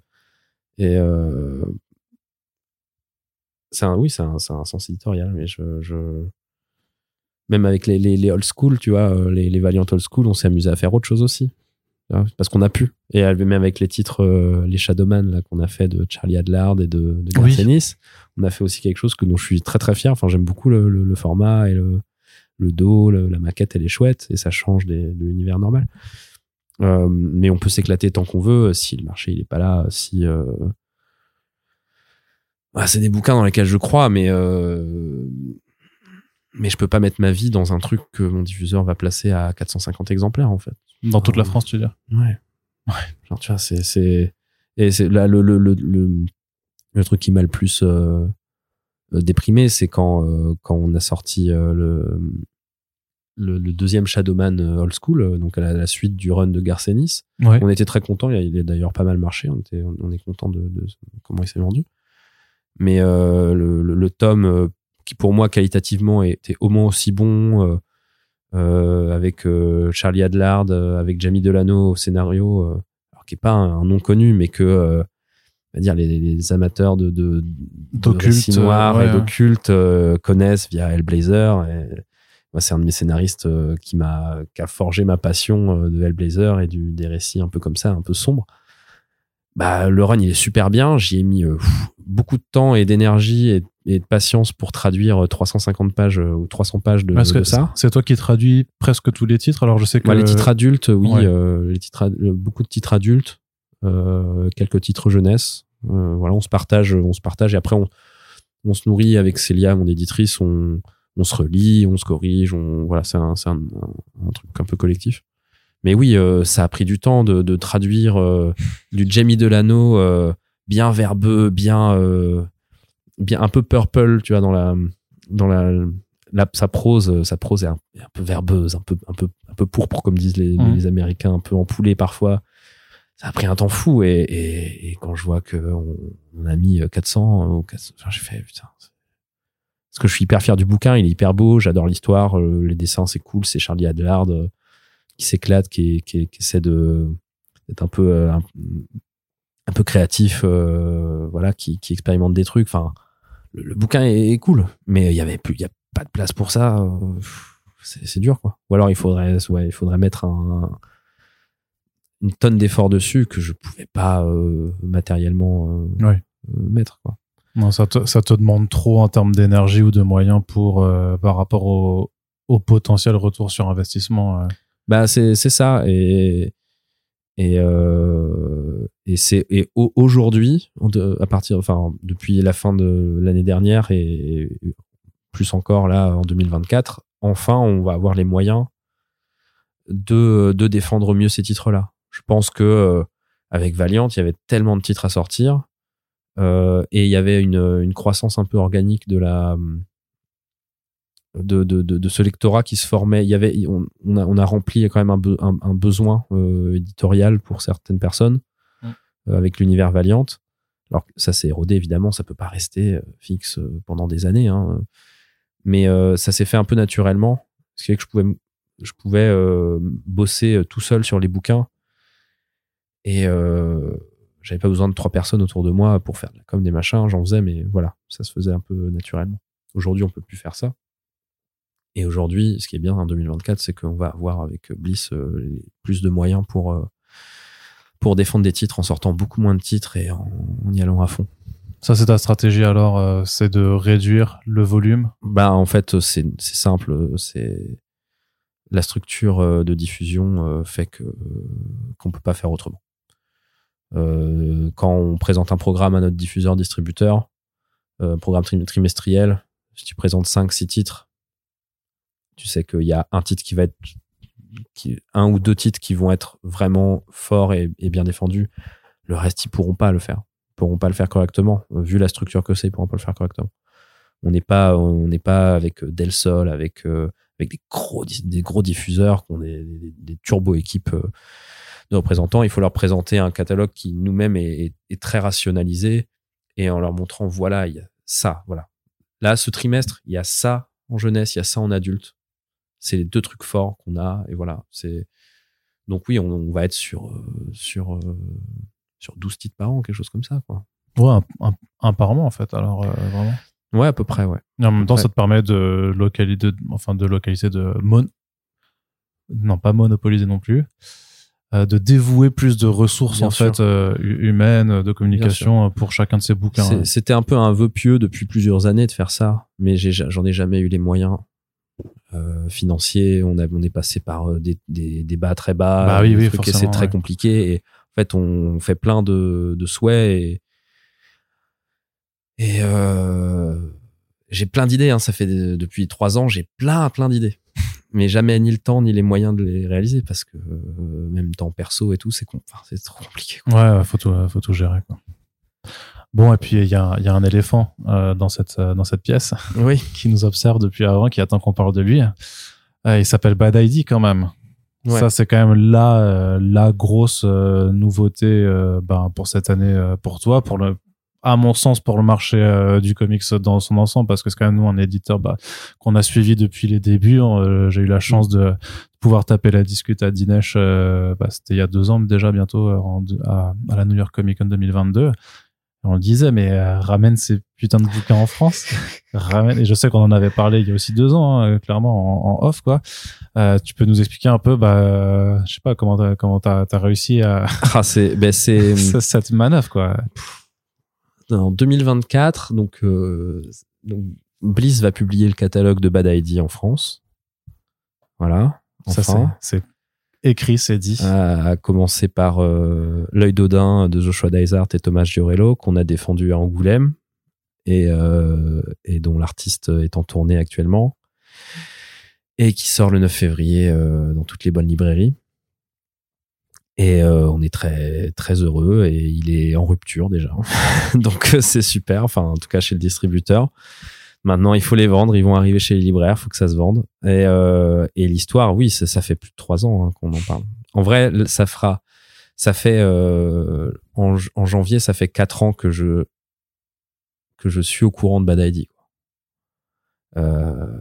et euh, un, oui, c'est un, un sens éditorial. Mais je, je... même avec les, les, les old school, tu vois, les, les Valiant old school, on s'est amusé à faire autre chose aussi. Parce qu'on a pu. Et même avec les titres, les Shadowman là qu'on a fait de Charlie Adlard et de, de Oui. On a fait aussi quelque chose que dont je suis très très fier. Enfin, j'aime beaucoup le, le, le format et le, le dos, le- la maquette, elle est chouette et ça change des, de l'univers normal. Euh, mais on peut s'éclater tant qu'on veut si le marché il est pas là, si euh... ah, c'est des bouquins dans lesquels je crois, mais euh... mais je peux pas mettre ma vie dans un truc que mon diffuseur va placer à 450 exemplaires en fait. Dans toute la. France, tu veux dire? Ouais. Ouais. Genre, tu vois, c'est, c'est, et c'est là, le, le, le, le, le truc qui m'a le plus euh, déprimé, c'est quand, quand on a sorti le, le, le deuxième Shadowman euh, Old School, euh, donc à la, la suite du run de Garcenis. Ouais. On était très contents, il a, il a d'ailleurs pas mal marché, on, était, on, est content de, de comment il s'est vendu. Mais euh, le, le, le tome, qui pour moi qualitativement était au moins aussi bon, euh, avec Charlie Adlard, avec Jamie Delano au scénario, alors qui est pas un, un nom connu, mais que dire les, les amateurs de, de, de D'occulte, récits noirs ouais. et d'occulte euh, connaissent via Hellblazer. Et, moi, c'est un de mes scénaristes euh, qui m'a qui a forgé ma passion euh, de Hellblazer et du, des récits un peu comme ça, un peu sombres. Bah, le run, il est super bien. J'y ai mis euh, pff, beaucoup de temps et d'énergie et, et de patience pour traduire euh, 350 pages ou 300 pages de, Parce que ça. c'est toi qui traduis presque tous les titres. Alors je sais que Moi, les titres adultes, oui, Ouais. euh, les titres, beaucoup de titres adultes. euh, quelques titres jeunesse. Euh, voilà, on se partage, on se partage et après on, on se nourrit avec Célia, mon éditrice, on, on se relit, on se corrige, on, voilà, c'est un, c'est un, un, truc un peu collectif. Mais oui, euh, ça a pris du temps de, de traduire euh, du Jamie Delano euh, bien verbeux, bien, bien un peu purple, tu vois, dans la, dans la, la sa prose, sa prose est un, est un peu verbeuse, un peu, un peu, un peu pourpre comme disent les, les Américains, un peu empoulé parfois. Ça a pris un temps fou et, et, et quand je vois que on, on a mis 400 ou 400, enfin, j'ai fait putain. Parce que je suis hyper fier du bouquin, il est hyper beau, j'adore l'histoire, euh, les dessins c'est cool, c'est Charlie Adlard euh, qui s'éclate, qui, qui, qui essaie de d'être un peu euh, un, un peu créatif, euh, voilà, qui, qui expérimente des trucs. Enfin, le, le bouquin est, est cool, mais il y avait plus, il y a pas de place pour ça. euh, c'est dur quoi. Ou alors il faudrait, ouais, il faudrait mettre un, une tonne d'efforts dessus que je pouvais pas euh, matériellement Ouais. mettre quoi. Non, ça te, ça te demande trop en termes d'énergie ou de moyens pour euh, par rapport au, au potentiel retour sur investissement. euh. Bah c'est ça et et euh, et c'est aujourd'hui à partir enfin depuis la fin de l'année dernière et, plus encore là en 2024 enfin on va avoir les moyens de de défendre mieux ces titres là je pense que avec Valiant il y avait tellement de titres à sortir et il y avait une une croissance un peu organique de la de, de, de, de ce lectorat qui se formait. Il y avait, on, on, a, on a rempli quand même un, be- un, un besoin euh, éditorial pour certaines personnes Mm. euh, avec l'univers Valiant. Alors ça s'est érodé évidemment, ça peut pas rester euh, fixe euh, pendant des années, hein, euh. mais euh, ça s'est fait un peu naturellement. Ce qui fait que je pouvais, je pouvais euh, bosser euh, tout seul sur les bouquins et euh, j'avais pas besoin de trois personnes autour de moi pour faire de la com des machins. J'en faisais, mais voilà, ça se faisait un peu naturellement. Aujourd'hui, on peut plus faire ça. Et aujourd'hui, ce qui est bien en 2024, c'est qu'on va avoir avec Bliss euh, plus de moyens pour, euh, pour défendre des titres en sortant beaucoup moins de titres et en, en y allant à fond. Ça, c'est ta stratégie alors, euh, c'est de réduire le volume? Bah, en fait, c'est simple. C'est la structure de diffusion fait que qu'on peut pas faire autrement. Euh, quand on présente un programme à notre diffuseur distributeur, euh, programme tri- trimestriel, si tu présentes 5-6 titres, tu sais qu'il y a un titre qui va être un ou deux titres qui vont être vraiment forts et, bien défendus. Le reste, ils pourront pas le faire. Ils pourront pas le faire correctement. Vu la structure que c'est, ils pourront pas le faire correctement. On n'est pas, on n'est pas avec Del Sol, avec, euh, avec des gros, des gros diffuseurs, des, des, des turbo équipes euh, de représentants. Il faut leur présenter un catalogue qui nous-mêmes est, très rationalisé et en leur montrant, voilà, il y a ça, voilà. Là, ce trimestre, il y a ça en jeunesse, il y a ça en adulte. C'est les deux trucs forts qu'on a et voilà. C'est donc oui, on, on va être sur euh, sur euh, sur 12 titres par an, quelque chose comme ça, quoi. Ouais, un, un- un par mois en fait, alors euh, vraiment. Ouais, à peu près, ouais. Et en même temps, ça te permet de localiser, de, enfin, de localiser, de mon... non pas monopoliser non plus, de dévouer plus de ressources Bien en sûr. fait euh, hu- humaines, de communication euh, pour chacun de ces bouquins. C'est- C'était un peu un vœu pieux depuis plusieurs années de faire ça, mais j'en ai jamais eu les moyens euh, financiers. On, a, on est passé par euh, des, des, des bas très bas, Bah oui, c'est très ouais. compliqué. Et en fait, on fait plein de, de souhaits et, et euh, j'ai plein d'idées. Hein, ça fait des- depuis trois ans, j'ai plein, plein d'idées. Mais jamais ni le temps ni les moyens de les réaliser parce que euh, même temps perso et tout, c'est enfin, trop compliqué. quoi. Ouais, faut tout, faut tout gérer. Quoi. Bon, et puis il y y a un éléphant euh, dans cette euh, dans cette pièce Oui, qui nous observe depuis avant, qui attend qu'on parle de lui. Euh, il s'appelle Bad ID quand même. Ouais. Ça, c'est quand même la la grosse nouveauté ben, pour cette année pour toi, pour le à mon sens pour le marché euh, du comics dans son ensemble parce que c'est quand même nous un éditeur bah, qu'on a suivi depuis les débuts Euh, j'ai eu la chance de pouvoir taper la discute à Dinesh euh, bah, c'était il y a deux ans déjà bientôt euh, en- à, à la New York Comic Con 2022 on le disait mais euh, ramène ces putains de bouquins en France. Ramène et je sais qu'on en avait parlé il y a aussi deux ans hein, clairement en, en off quoi. Euh, tu peux nous expliquer un peu bah euh, je sais pas comment t'as comment t'as as réussi à ah, c'est ben c'est cette manœuvre quoi en 2024, donc, euh, donc Bliss va publier le catalogue de Bad ID en France. Voilà. Enfin. c'est c'est écrit, c'est dit. À commencer par euh, L'œil d'Odin de Joshua Dysart et Thomas Giorello, qu'on a défendu à Angoulême et, euh, et dont l'artiste est en tournée actuellement et qui sort le 9 février euh, dans toutes les bonnes librairies. Et euh, on est très très heureux et il est en rupture déjà. Donc euh, c'est super, enfin en tout cas chez le distributeur. Maintenant, il faut les vendre, ils vont arriver chez les libraires, il faut que ça se vende. Et, euh, et l'histoire, oui, ça, fait plus de trois ans hein, qu'on en parle. En vrai, ça fera, ça fait euh, en, en janvier, ça fait quatre ans que je que je suis au courant de Bad ID. Euh,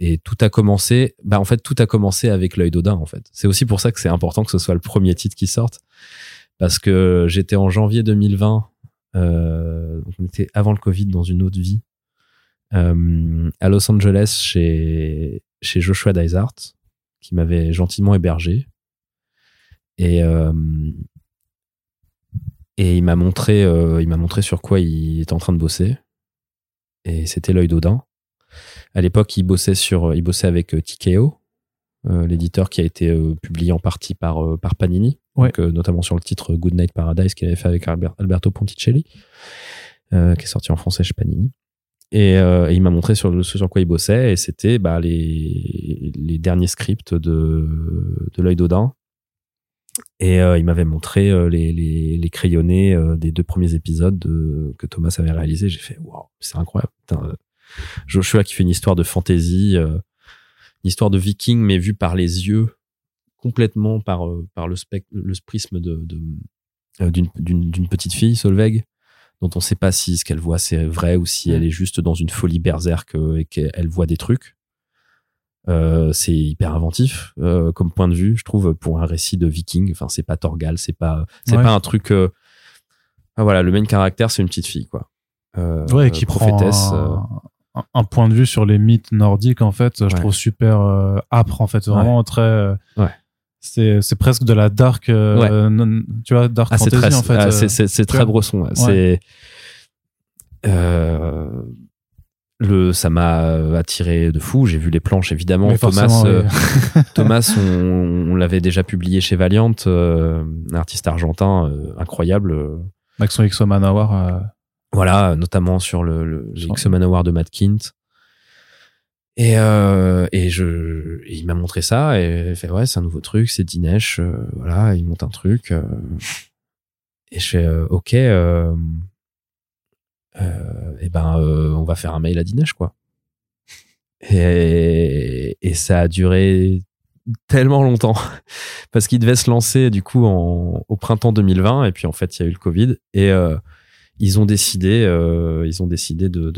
et tout a commencé, bah en fait tout a commencé avec l'œil d'Odin en fait. C'est aussi pour ça que c'est important que ce soit le premier titre qui sorte, parce que j'étais en janvier 2020, euh, donc on était avant le Covid dans une autre vie, euh, à Los Angeles chez chez Joshua Dysart, qui m'avait gentiment hébergé. Et euh, et il m'a montré il m'a montré sur quoi il était en train de bosser. Et c'était l'œil d'Odin à l'époque, il bossait sur, il bossait avec euh, TKO, euh, l'éditeur qui a été euh, publié en partie par euh, par Panini, Ouais. donc, euh, notamment sur le titre Good Night Paradise qu'il avait fait avec Albert- Alberto Ponticelli, euh, qui est sorti en français chez Panini. Et, euh, et il m'a montré sur le- ce sur quoi il bossait, et c'était bah, les les derniers scripts de de l'œil d'Odin. Et euh, il m'avait montré euh, les, les, les crayonnés euh, des deux premiers épisodes de, que Thomas avait réalisé. J'ai fait waouh, c'est incroyable. Putain, euh, Joshua qui fait une histoire de fantasy, euh, une histoire de viking, mais vue par les yeux complètement par euh, par le spec le prisme de euh, d'une petite fille Solveig dont on sait pas si ce qu'elle voit c'est vrai ou si Mm. elle est juste dans une folie berserk et qu'elle voit des trucs euh, c'est hyper inventif euh, comme point de vue je trouve pour un récit de viking enfin c'est pas Torgal c'est pas c'est Ouais. pas un truc euh, ah, voilà le main caractère c'est une petite fille quoi Ouais, qui prophétesse un, un point de vue sur les mythes nordiques, en fait, je Ouais. trouve super euh, âpre, en fait, vraiment très. euh, Ouais. C'est, c'est presque de la dark, euh, non- tu vois, dark Ah, c'est fantasy très, en fait. ah, euh, c'est, très ouais. C'est, euh, le, ça m'a attiré de fou. J'ai vu les planches, évidemment. Mais Thomas, euh, oui. Thomas, on, on l'avait déjà publié chez Valiant, euh, un artiste argentin euh, incroyable. euh, Avec Voilà, notamment sur le, le les Sur- X Manowar de Matt Kint. Et, euh, et je, et il m'a montré ça et il fait ouais c'est un nouveau truc, c'est Dinesh, euh, voilà il monte un truc. euh, et je fais euh, ok, euh, euh, et ben euh, on va faire un mail à Dinesh quoi. Et, et ça a duré tellement longtemps parce qu'il devait se lancer du coup en, au printemps 2020 et puis en fait il y a eu le Covid et euh, ils ont décidé euh, ils ont décidé de,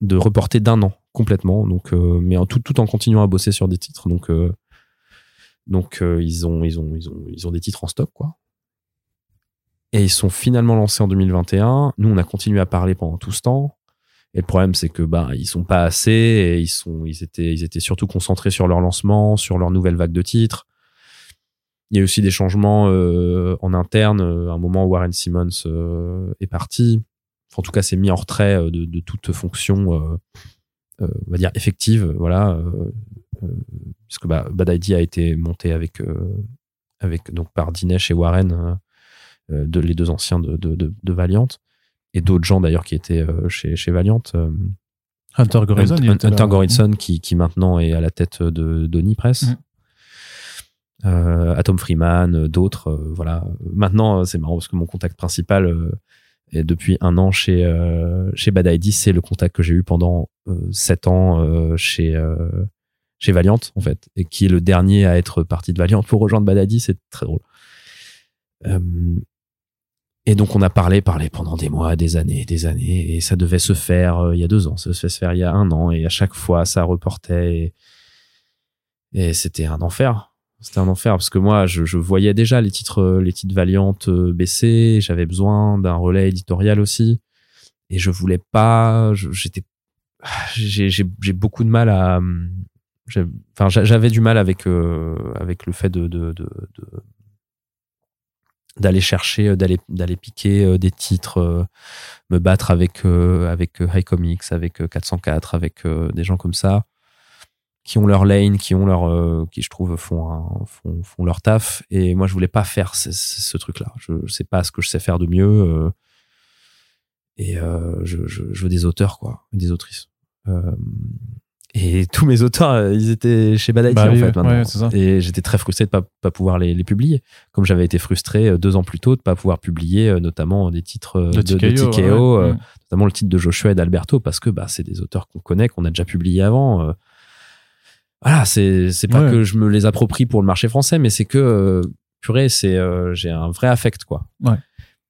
de reporter d'un an complètement. Donc euh, mais tout tout en continuant à bosser sur des titres. Donc euh, donc ils ont ils ont ils ont ils ont des titres en stock quoi. Et ils sont finalement lancés en 2021 nous on a continué à parler pendant tout ce temps. Et le problème c'est que bah ils sont pas assez et ils sont ils étaient ils étaient surtout concentrés sur leur lancement sur leur nouvelle vague de titres il y a eu aussi des changements euh, en interne. À un moment, Warren Simmons euh, est parti. Enfin, en tout cas, s'est mis en retrait euh, de, de toute fonction, euh, euh, on va dire effective. Voilà, euh, euh, puisque bah, Bad ID a été monté avec euh, avec donc par Dinesh et Warren, euh, euh, de, les deux anciens de, de, Valiant, et d'autres gens d'ailleurs qui étaient euh, chez chez Valiant. euh, Hunter Gorinson qui, qui maintenant est à la tête de d'Oni Press. Mhm. Euh, Atom Freeman, euh, d'autres, euh, voilà. Maintenant, euh, c'est marrant parce que mon contact principal est depuis un an chez chez Bad ID, c'est le contact que j'ai eu pendant sept ans chez chez Valiant en fait, et qui est le dernier à être parti de Valiant pour rejoindre Bad ID, c'est très drôle. Et donc on a parlé, parlé pendant des mois, des années, des années, et ça devait se faire il y a deux ans, ça devait se faire il y a un an, et à chaque fois ça reportait, et c'était un enfer. C'était un enfer parce que moi, je, voyais déjà les titres, les titres Valiant euh, baisser. J'avais besoin d'un relais éditorial aussi, et je voulais pas. J'étais, j'ai beaucoup de mal à. j'ai- Enfin, j'a- j'avais du mal avec euh, avec le fait de d'aller chercher, euh, d'aller d'aller piquer euh, des titres, euh, me battre avec euh, avec euh, High Comics, avec euh, 404, avec euh, des gens comme ça. Qui ont leur lane, qui ont leur, euh, qui je trouve font, un, font, font leur taf. Et moi, je voulais pas faire ce, ce, ce truc-là. Je, je sais pas ce que je sais faire de mieux. euh, et euh, je, je, je veux des auteurs, quoi, des autrices. Et tous mes auteurs, ils étaient chez Bad IT, Bah en oui, fait, ouais, ça. Et j'étais très frustré de pas, pas pouvoir les, les publier. Comme j'avais été frustré deux ans plus tôt de pas pouvoir publier, notamment des titres de, de TKO, TKO, ouais. Mm. notamment le titre de Joshua et d'Alberto, parce que bah, c'est des auteurs qu'on connaît, qu'on a déjà publiés avant. Voilà, c'est c'est pas Ouais. que je me les approprie pour le marché français, mais c'est que, euh, purée, c'est euh, j'ai un vrai affect, quoi. Ouais.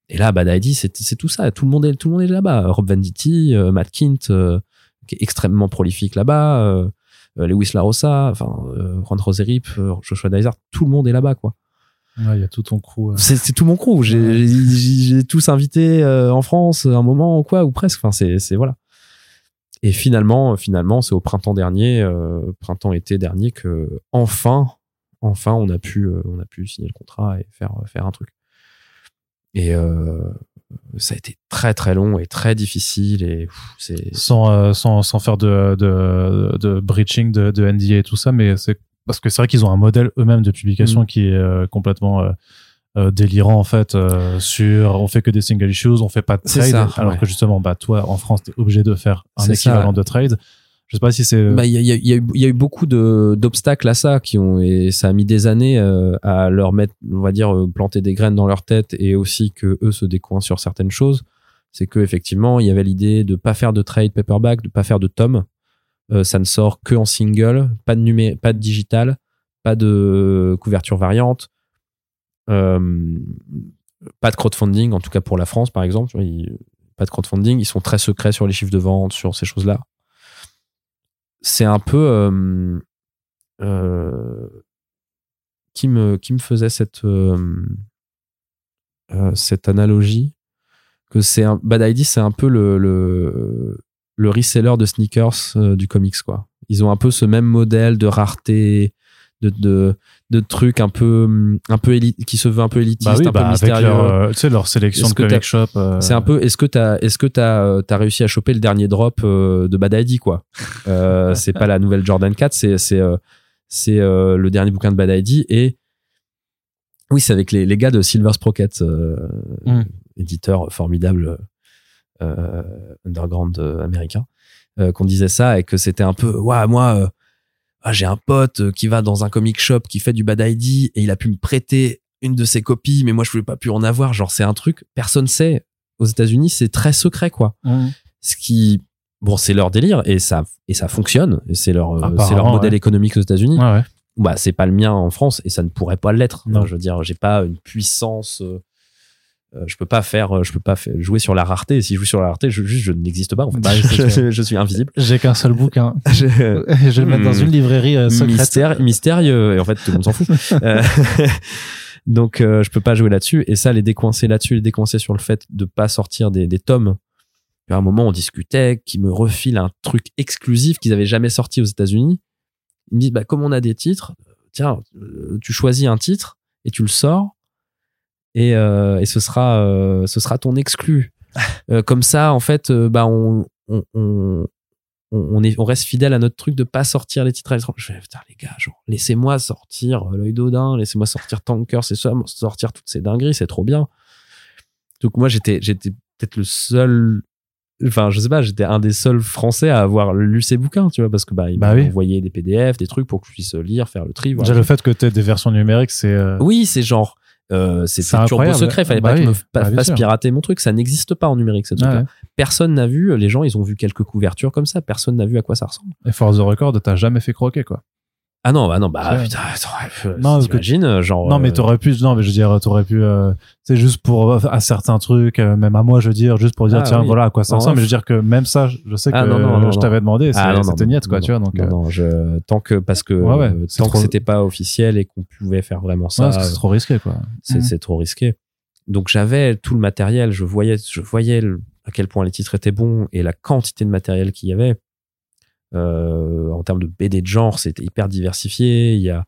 Et là, Bad ID, c'est c'est tout ça. Tout le monde est, tout le monde est là-bas. Rob Venditti, euh, Matt Kint, euh, qui est extrêmement prolifique là-bas, euh, Lewis Larossa, enfin, euh, Ron Roserip, euh, Joshua Dysart, tout le monde est là-bas, quoi. Ouais, il y a tout ton crew. C'est c'est tout mon crew. J'ai tous invité euh, en France à un moment ou quoi ou presque. Enfin c'est c'est voilà. Et finalement finalement c'est au printemps dernier, euh, printemps été dernier que enfin enfin on a pu euh, on a pu signer le contrat et faire faire un truc. Et euh, ça a été très très long et très difficile et c'est sans, euh, sans, sans faire de, de, de breaching de, de NDA et tout ça, mais c'est parce que c'est vrai qu'ils ont un modèle eux-mêmes de publication Mm. qui est euh, complètement euh, délirant en fait euh, sur on fait que des single issues, on fait pas de trade, ça, alors ouais. que justement bah toi en France t'es obligé de faire un ça. équivalent de trade. Je sais pas si c'est Bah, il y a, y, a, y a eu- il y a eu beaucoup de d'obstacles à ça qui ont et ça a mis des années euh, à leur mettre, on va dire, euh, planter des graines dans leur tête et aussi que eux se décoincent sur certaines choses. C'est que effectivement, il y avait l'idée de pas faire de trade paperback, de pas faire de tome. Ça ne sort que en single, pas de numé pas de digital, pas de couverture variante, euh, pas de crowdfunding, en tout cas pour la France par exemple. Ils- pas de crowdfunding, ils sont très secrets sur les chiffres de vente, sur ces choses-là c'est un peu euh, euh, qui me qui me faisait cette cette analogie que c'est un Bad ID c'est un peu le le, le reseller de sneakers du comics quoi ils ont un peu ce même modèle de rareté de de, de trucs un peu un peu élite qui se veut un peu élitiste bah oui, un bah peu avec mystérieux leur, euh, tu sais, leur sélection Est-ce de que comic shop. euh, c'est un peu. Est-ce que t'as, est-ce que t'as, euh, t'as réussi à choper le dernier drop de Bad ID quoi euh, C'est pas la nouvelle Jordan 4, c'est c'est c'est euh, le dernier bouquin de Bad ID et oui, c'est avec les, les gars de Silver Sprocket, euh, Mm. éditeur formidable euh, underground américain, euh, qu'on disait ça et que c'était un peu, ouais, moi. Ah, j'ai un pote euh, qui va dans un comic shop qui fait du Bad ID et il a pu me prêter une de ses copies, mais moi je pouvais pas pu en avoir. Genre, c'est un truc, personne sait. Aux États-Unis, c'est très secret, quoi. Mm. Ce qui, bon, c'est leur délire et ça, et ça fonctionne. Et c'est leur, euh, c'est leur modèle ouais. économique aux États-Unis. Ouais, ouais. Bah, c'est pas le mien en France et ça ne pourrait pas l'être. Non. Je veux dire, j'ai pas une puissance. euh, je peux pas faire, euh, je peux pas faire- jouer sur la rareté. Et si je joue sur la rareté, je, juste, je n'existe pas. En fait. Bah, je, je suis invisible. J'ai qu'un seul bouquin. Je- je vais le mettre dans Mm. une librairie euh, secrète. mystère, mystérieux. Et en fait, tout le monde s'en fout. Euh, Donc, euh, je peux pas jouer là-dessus. Et ça, les décoincer là-dessus, les décoincer sur le fait de pas sortir des, des tomes. À un moment, on discutait, qui me refilent un truc exclusif qu'ils avaient jamais sorti aux États-Unis. Ils me disent, bah, comme on a des titres, tiens, euh, tu choisis un titre et tu le sors. Et, euh, et ce sera, euh, ce sera ton exclu. Euh, comme ça, en fait, bah, on, on, on, est, on reste fidèle à notre truc de pas sortir les titres à l'étranger. Je fais, putain, les gars, genre, laissez-moi sortir l'œil d'Odin, laissez-moi sortir Tanker, c'est ça, sortir toutes ces dingueries, c'est trop bien. Donc, moi, j'étais, j'étais peut-être le seul, enfin, je sais pas, j'étais un des seuls français à avoir lu ces bouquins, tu vois, parce que, bah, ils Bah oui. envoyé des PDF, des trucs pour que je puisse lire, faire le tri. voilà. Déjà le fait que tu aies des versions numériques, c'est euh, Oui, c'est genre, euh, C'est c'était turbo secret, fallait Bah pas que je me bah, fasse pirater mon truc, ça n'existe pas en numérique, ce truc-là. ouais. Personne n'a vu, les gens, ils ont vu quelques couvertures comme ça, personne n'a vu à quoi ça ressemble. Et Force the Record, t'as jamais fait croquer quoi. Ah non, bah non, bah Ouais. putain, t'aurais pu- Non, parce que- t'imagines, genre. Non, mais euh, t'aurais pu, non, mais je veux dire, t'aurais pu, euh, c'est juste pour, euh, à certains trucs, euh, même à moi, je veux dire, juste pour dire, Ah, tiens, oui. voilà à quoi ça Non, ressemble. Mais je veux dire que même ça, je- sais que Ah, non, non, non, je t'avais demandé, c'est- Ah, c'était niette, quoi, tu vois, donc, non, euh, non, je, tant que, parce que, Ouais, ouais, euh, c'est tant que trop- c'était pas officiel et qu'on pouvait faire vraiment ça, que c'est trop risqué, quoi. c'est Mhm. c'est trop risqué. Donc j'avais tout le matériel, je voyais, je voyais à quel point les titres étaient bons et la quantité de matériel qu'il y avait. Euh, en termes de BD de genre, c'était hyper diversifié. Il y a,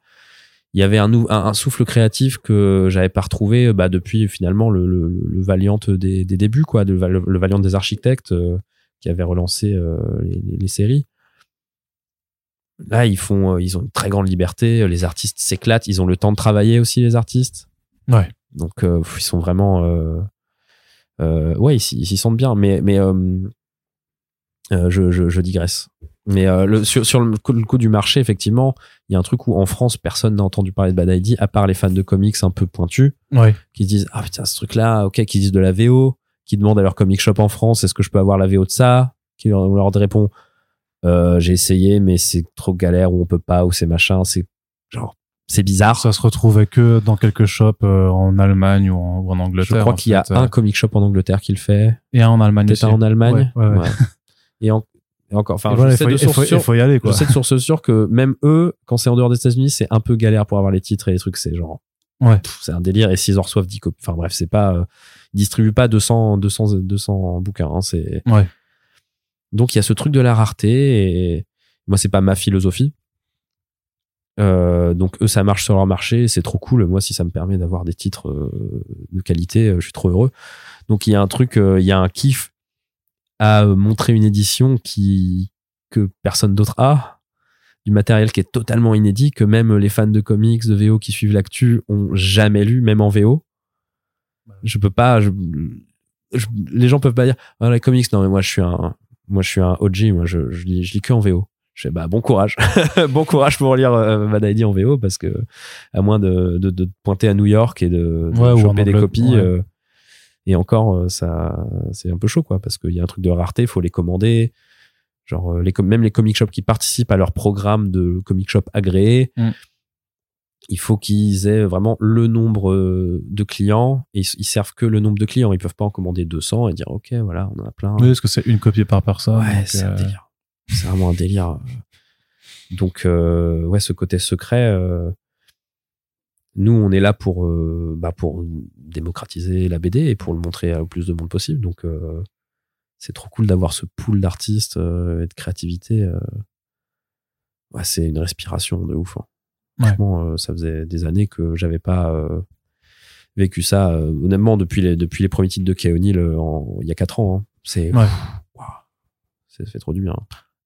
il y avait un, nou- un, un souffle créatif que j'avais pas retrouvé bah, depuis finalement le, le, le Valiant des, des débuts, quoi, le, le, Valiant des architectes euh, qui avait relancé euh, les, séries. là, ils font, euh, ils ont une très grande liberté. Les artistes s'éclatent. Ils ont le temps de travailler aussi, les artistes. Ouais. Donc, euh, ils sont vraiment, euh, euh, ouais, ils s'y ils s'y sentent bien. Mais, mais euh, euh, je, je, je digresse. Mais euh, le, sur, sur le coup, le coup du marché, effectivement, il y a un truc où en France, personne n'a entendu parler de Bad ID, à part les fans de comics un peu pointus, Ouais. qui se disent ah putain ce truc-là, ok, qui disent de la VO, qui demandent à leur comic shop en France, est-ce que je peux avoir la VO de ça? Qui leur, on leur répond euh, j'ai essayé, mais c'est trop galère, ou on peut pas, ou c'est machin, c'est genre c'est bizarre. Ça se retrouvait que dans quelques shops euh, en Allemagne ou en, ou en Angleterre. Je crois qu'il y a un comic shop en Angleterre qui le fait, et un en Allemagne peut-être un en Allemagne. Ouais. Ouais. Et, en- et encore, enfin, voilà, je faut, y aller, Je sais de source sûre que même eux, quand c'est en dehors des États-Unis, c'est un peu galère pour avoir les titres et les trucs. C'est genre, Ouais. c'est un délire. Et s'ils en reçoivent 10 copies, enfin bref, c'est pas, euh, ils distribuent pas 200, 200, 200 bouquins. hein, c'est Ouais. donc il y a ce truc de la rareté et moi c'est pas ma philosophie. Euh, donc eux ça marche sur leur marché, c'est trop cool. Moi si ça me permet d'avoir des titres euh, de qualité, euh, je suis trop heureux. Donc il y a un truc, il y a un kiff à euh, montrer une édition qui que personne d'autre a, du matériel qui est totalement inédit, que même les fans de comics, de VO qui suivent l'actu ont jamais lu, même en VO. Je peux pas, je- je- les gens peuvent pas dire ah, les comics non mais moi je suis un moi je suis un OG moi je, je lis je lis que en VO je fais bah bon courage bon courage pour lire euh, Bad en VO parce que à moins de, de, de te pointer à New York et de, de Ouais, choper des copies ouais. euh, et encore euh, ça c'est un peu chaud quoi parce qu'il y a un truc de rareté faut les commander. Genre euh, les même les comic shops qui participent à leur programme de comic shop agréé Mm. il faut qu'ils aient vraiment le nombre euh, de clients. Et ils, ils servent que le nombre de clients. Ils peuvent pas en commander 200 et dire ok voilà on en a plein. Oui, parce que c'est une copie par personne. ouais c'est un délire. C'est vraiment un délire. Donc euh, ouais ce côté secret euh, nous on est là pour euh, bah, pour démocratiser la BD et pour le montrer au plus de monde possible donc euh, c'est trop cool d'avoir ce pool d'artistes euh, et de créativité ouais c'est une respiration de ouf hein. Ouais. franchement ça faisait des années que j'avais pas vécu ça honnêtement depuis les depuis les premiers titres de en- il y a quatre ans hein. c'est Ouais. ça fait trop du bien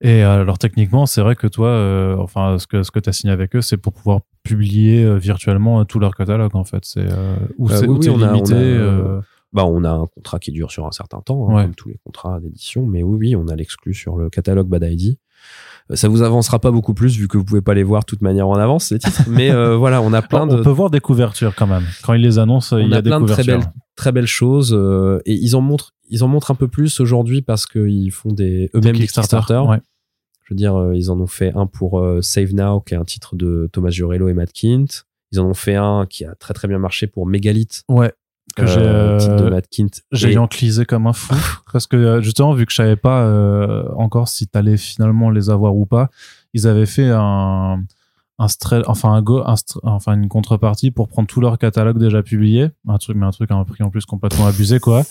Et alors techniquement, c'est vrai que toi, euh, enfin, ce que ce que tu as signé avec eux, c'est pour pouvoir publier euh, virtuellement euh, tout leur catalogue en fait. C'est euh, ou Euh, c'est oui, ou oui, on a- limité. on a, euh, bah, on a un contrat qui dure sur un certain temps, hein, Ouais. comme tous les contrats d'édition. Mais oui, oui, on a l'exclu sur le catalogue Bad ID. Ça vous avancera pas beaucoup plus vu que vous pouvez pas les voir de toute manière en avance ces titres. Mais euh, voilà, on a plein on de peut voir des couvertures quand même. Quand ils les annoncent, il on y a, a des plein de très belles très belles choses euh, et ils en montrent ils en montrent un peu plus aujourd'hui parce qu'ils font des eux-mêmes des Kickstarter. Ouais. Je veux dire, euh, ils en ont fait un pour euh, Save Now, qui est un titre de Thomas Jurello et Matt Kint. Ils en ont fait un qui a très très bien marché pour Megalith, Ouais. Que j'ai euh, titre de euh, Matt Kint. j'ai Et- enclisé comme un fou parce que justement vu que je savais pas euh, encore si t'allais finalement les avoir ou pas, ils avaient fait un un stra- enfin un go un enfin une contrepartie pour prendre tout leur catalogue déjà publié. Un truc mais un truc à un prix en plus complètement abusé quoi.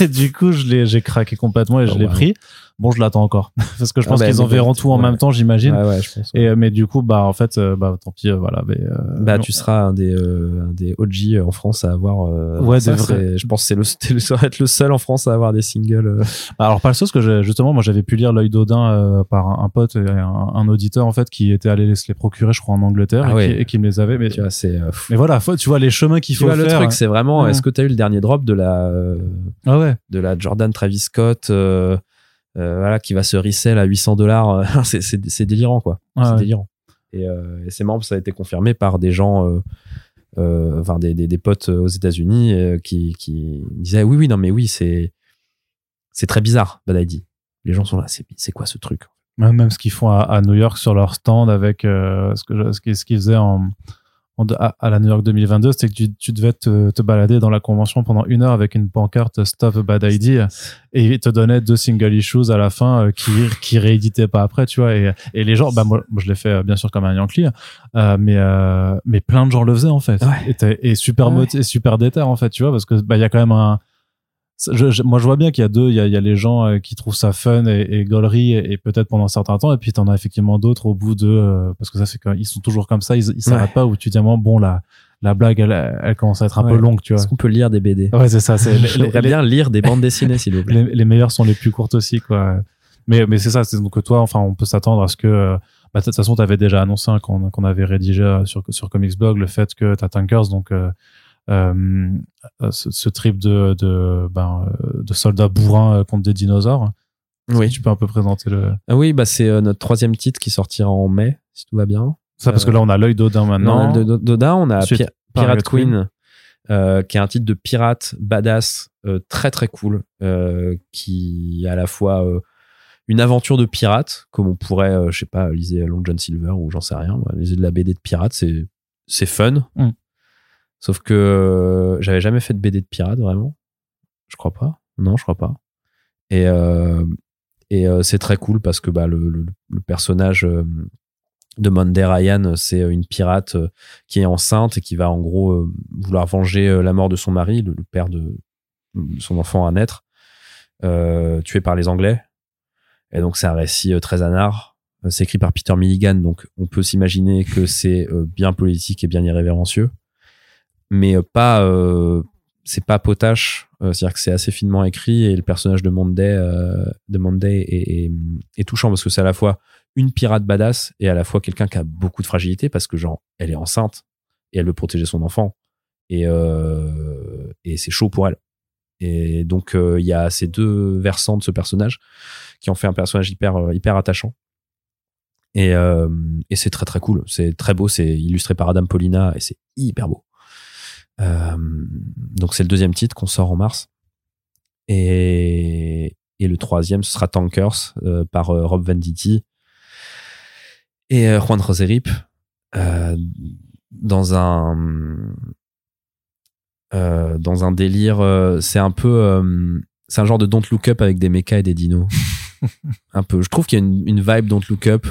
Et du coup je l'ai j'ai craqué complètement et je Oh, l'ai pris bon je l'attends encore parce que je Ah pense bah, qu'ils enverront tout en ouais. même temps j'imagine Ouais, ouais, je pense. et euh, mais du coup bah en fait euh, bah tant pis euh, voilà mais, euh, Bah, non. tu seras un des, euh, un des OG en France à avoir. euh, Ouais, ça, des vrais. Je pense que c'est le, ça va être le seul en France à avoir des singles. euh. Alors pas le sauce que j'ai- justement moi j'avais pu lire l'œil d'Odin euh, par un, un pote et un, un auditeur en fait qui était allé les, se les procurer je crois en Angleterre Ah et, ouais. qui, et qui me les avait mais, Tu vois, c'est. mais voilà faut, tu vois les chemins qu'il faut vois, le truc, c'est vraiment. Mm. Est-ce que tu as eu le dernier drop de la, euh, ah ouais de la Jordan Travis Scott, voilà, qui va se resell à 800 dollars C'est c'est- délirant, quoi. Ah c'est ouais. délirant. Et, euh, et c'est marrant, ça a été confirmé par des gens. euh, euh, enfin des, des, des potes aux États-Unis euh, qui, qui disaient oui oui non mais oui c'est c'est très bizarre Bad ID les gens sont là c'est quoi ce truc? Même, ce qu'ils font à, à New York sur leur stand avec euh, ce que ce qu'ils faisaient en, en- à, à la New York 2022 c'était que tu, tu devais te, te balader dans la convention pendant une heure avec une pancarte Stop Bad ID et ils te donnaient deux single issues à la fin euh, qui qui rééditaient pas après tu vois et, et les gens bah moi, moi, je l'ai fait euh, bien sûr comme un Yankee euh, mais euh, mais plein de gens le faisaient en fait Ouais. et, super Ouais. et super déter en fait tu vois parce que bah il y a quand même un je, je- moi je vois bien qu'il y a deux il y a, il y a les gens euh, qui trouvent ça fun et, et gaulerie et, et peut-être pendant un certain temps et puis t'en as effectivement d'autres au bout de euh, parce que ça c'est quand ils sont toujours comme ça ils s'arrêtent Ouais. pas où tu dis bon la la blague elle, elle commence à être un Ouais. peu longue tu vois est-ce qu'on peut lire des BD ouais c'est ça c'est j'aimerais bien lire des bandes dessinées s'il vous plaît les, les meilleures sont les plus courtes aussi quoi Mais, mais c'est ça, c'est donc toi, enfin, on peut s'attendre à ce que, euh, bah, de toute façon, tu avais déjà annoncé hein, qu'on qu'on avait rédigé euh, sur, sur Comics Blog le fait que tu as Tankers, donc euh, euh, ce, ce trip de, de, ben, euh, de soldats bourrins euh, contre des dinosaures. Oui. Tu peux un peu présenter le. Ah oui, bah c'est notre troisième titre qui sortira en mai, si tout va bien. Ça, parce que là, on a l'œil d'Odin maintenant. De- d'Odin, on a Ensuite, Pirate Queen, euh, qui est un titre de pirate badass, euh, très très cool, euh, qui est à la fois une aventure de pirate, comme on pourrait, je sais pas, lisez Long John Silver ou j'en sais rien, lisez de la BD de pirate, c'est c'est fun. Mm. Sauf que euh, j'avais jamais fait de BD de pirate vraiment, je crois pas. Non, je crois pas. Et euh, euh, c'est très cool parce que bah le, personnage de Monday Ryan, c'est une pirate qui est enceinte et qui va en gros vouloir venger la mort de son mari, le, le père de son enfant à naître, tué par les Anglais. Et donc c'est un récit très anard. C'est écrit par Peter Milligan, donc on peut s'imaginer que c'est bien politique et bien irrévérencieux, mais euh, pas euh, c'est pas potache. Euh, C'est-à-dire que c'est assez finement écrit et le personnage de Monday, de est, touchant parce que c'est à la fois une pirate badass et à la fois quelqu'un qui a beaucoup de fragilité parce que genre elle est enceinte et elle veut protéger son enfant et et c'est chaud pour elle. Et donc il y a ces deux versants de ce personnage qui ont fait un personnage hyper hyper attachant. Et et c'est très très cool. C'est très beau c'est illustré par Adam Paulina et c'est hyper beau donc c'est le deuxième titre qu'on sort en mars. Et et le troisième ce sera Tankers euh, par euh, Rob Venditti et euh, Juan Roserip euh, dans un euh, dans un délire euh, c'est un peu euh, c'est un genre de Don't Look Up avec des mechas et des dinos. Un peu. Je trouve qu'il y a une, une vibe Don't Look Up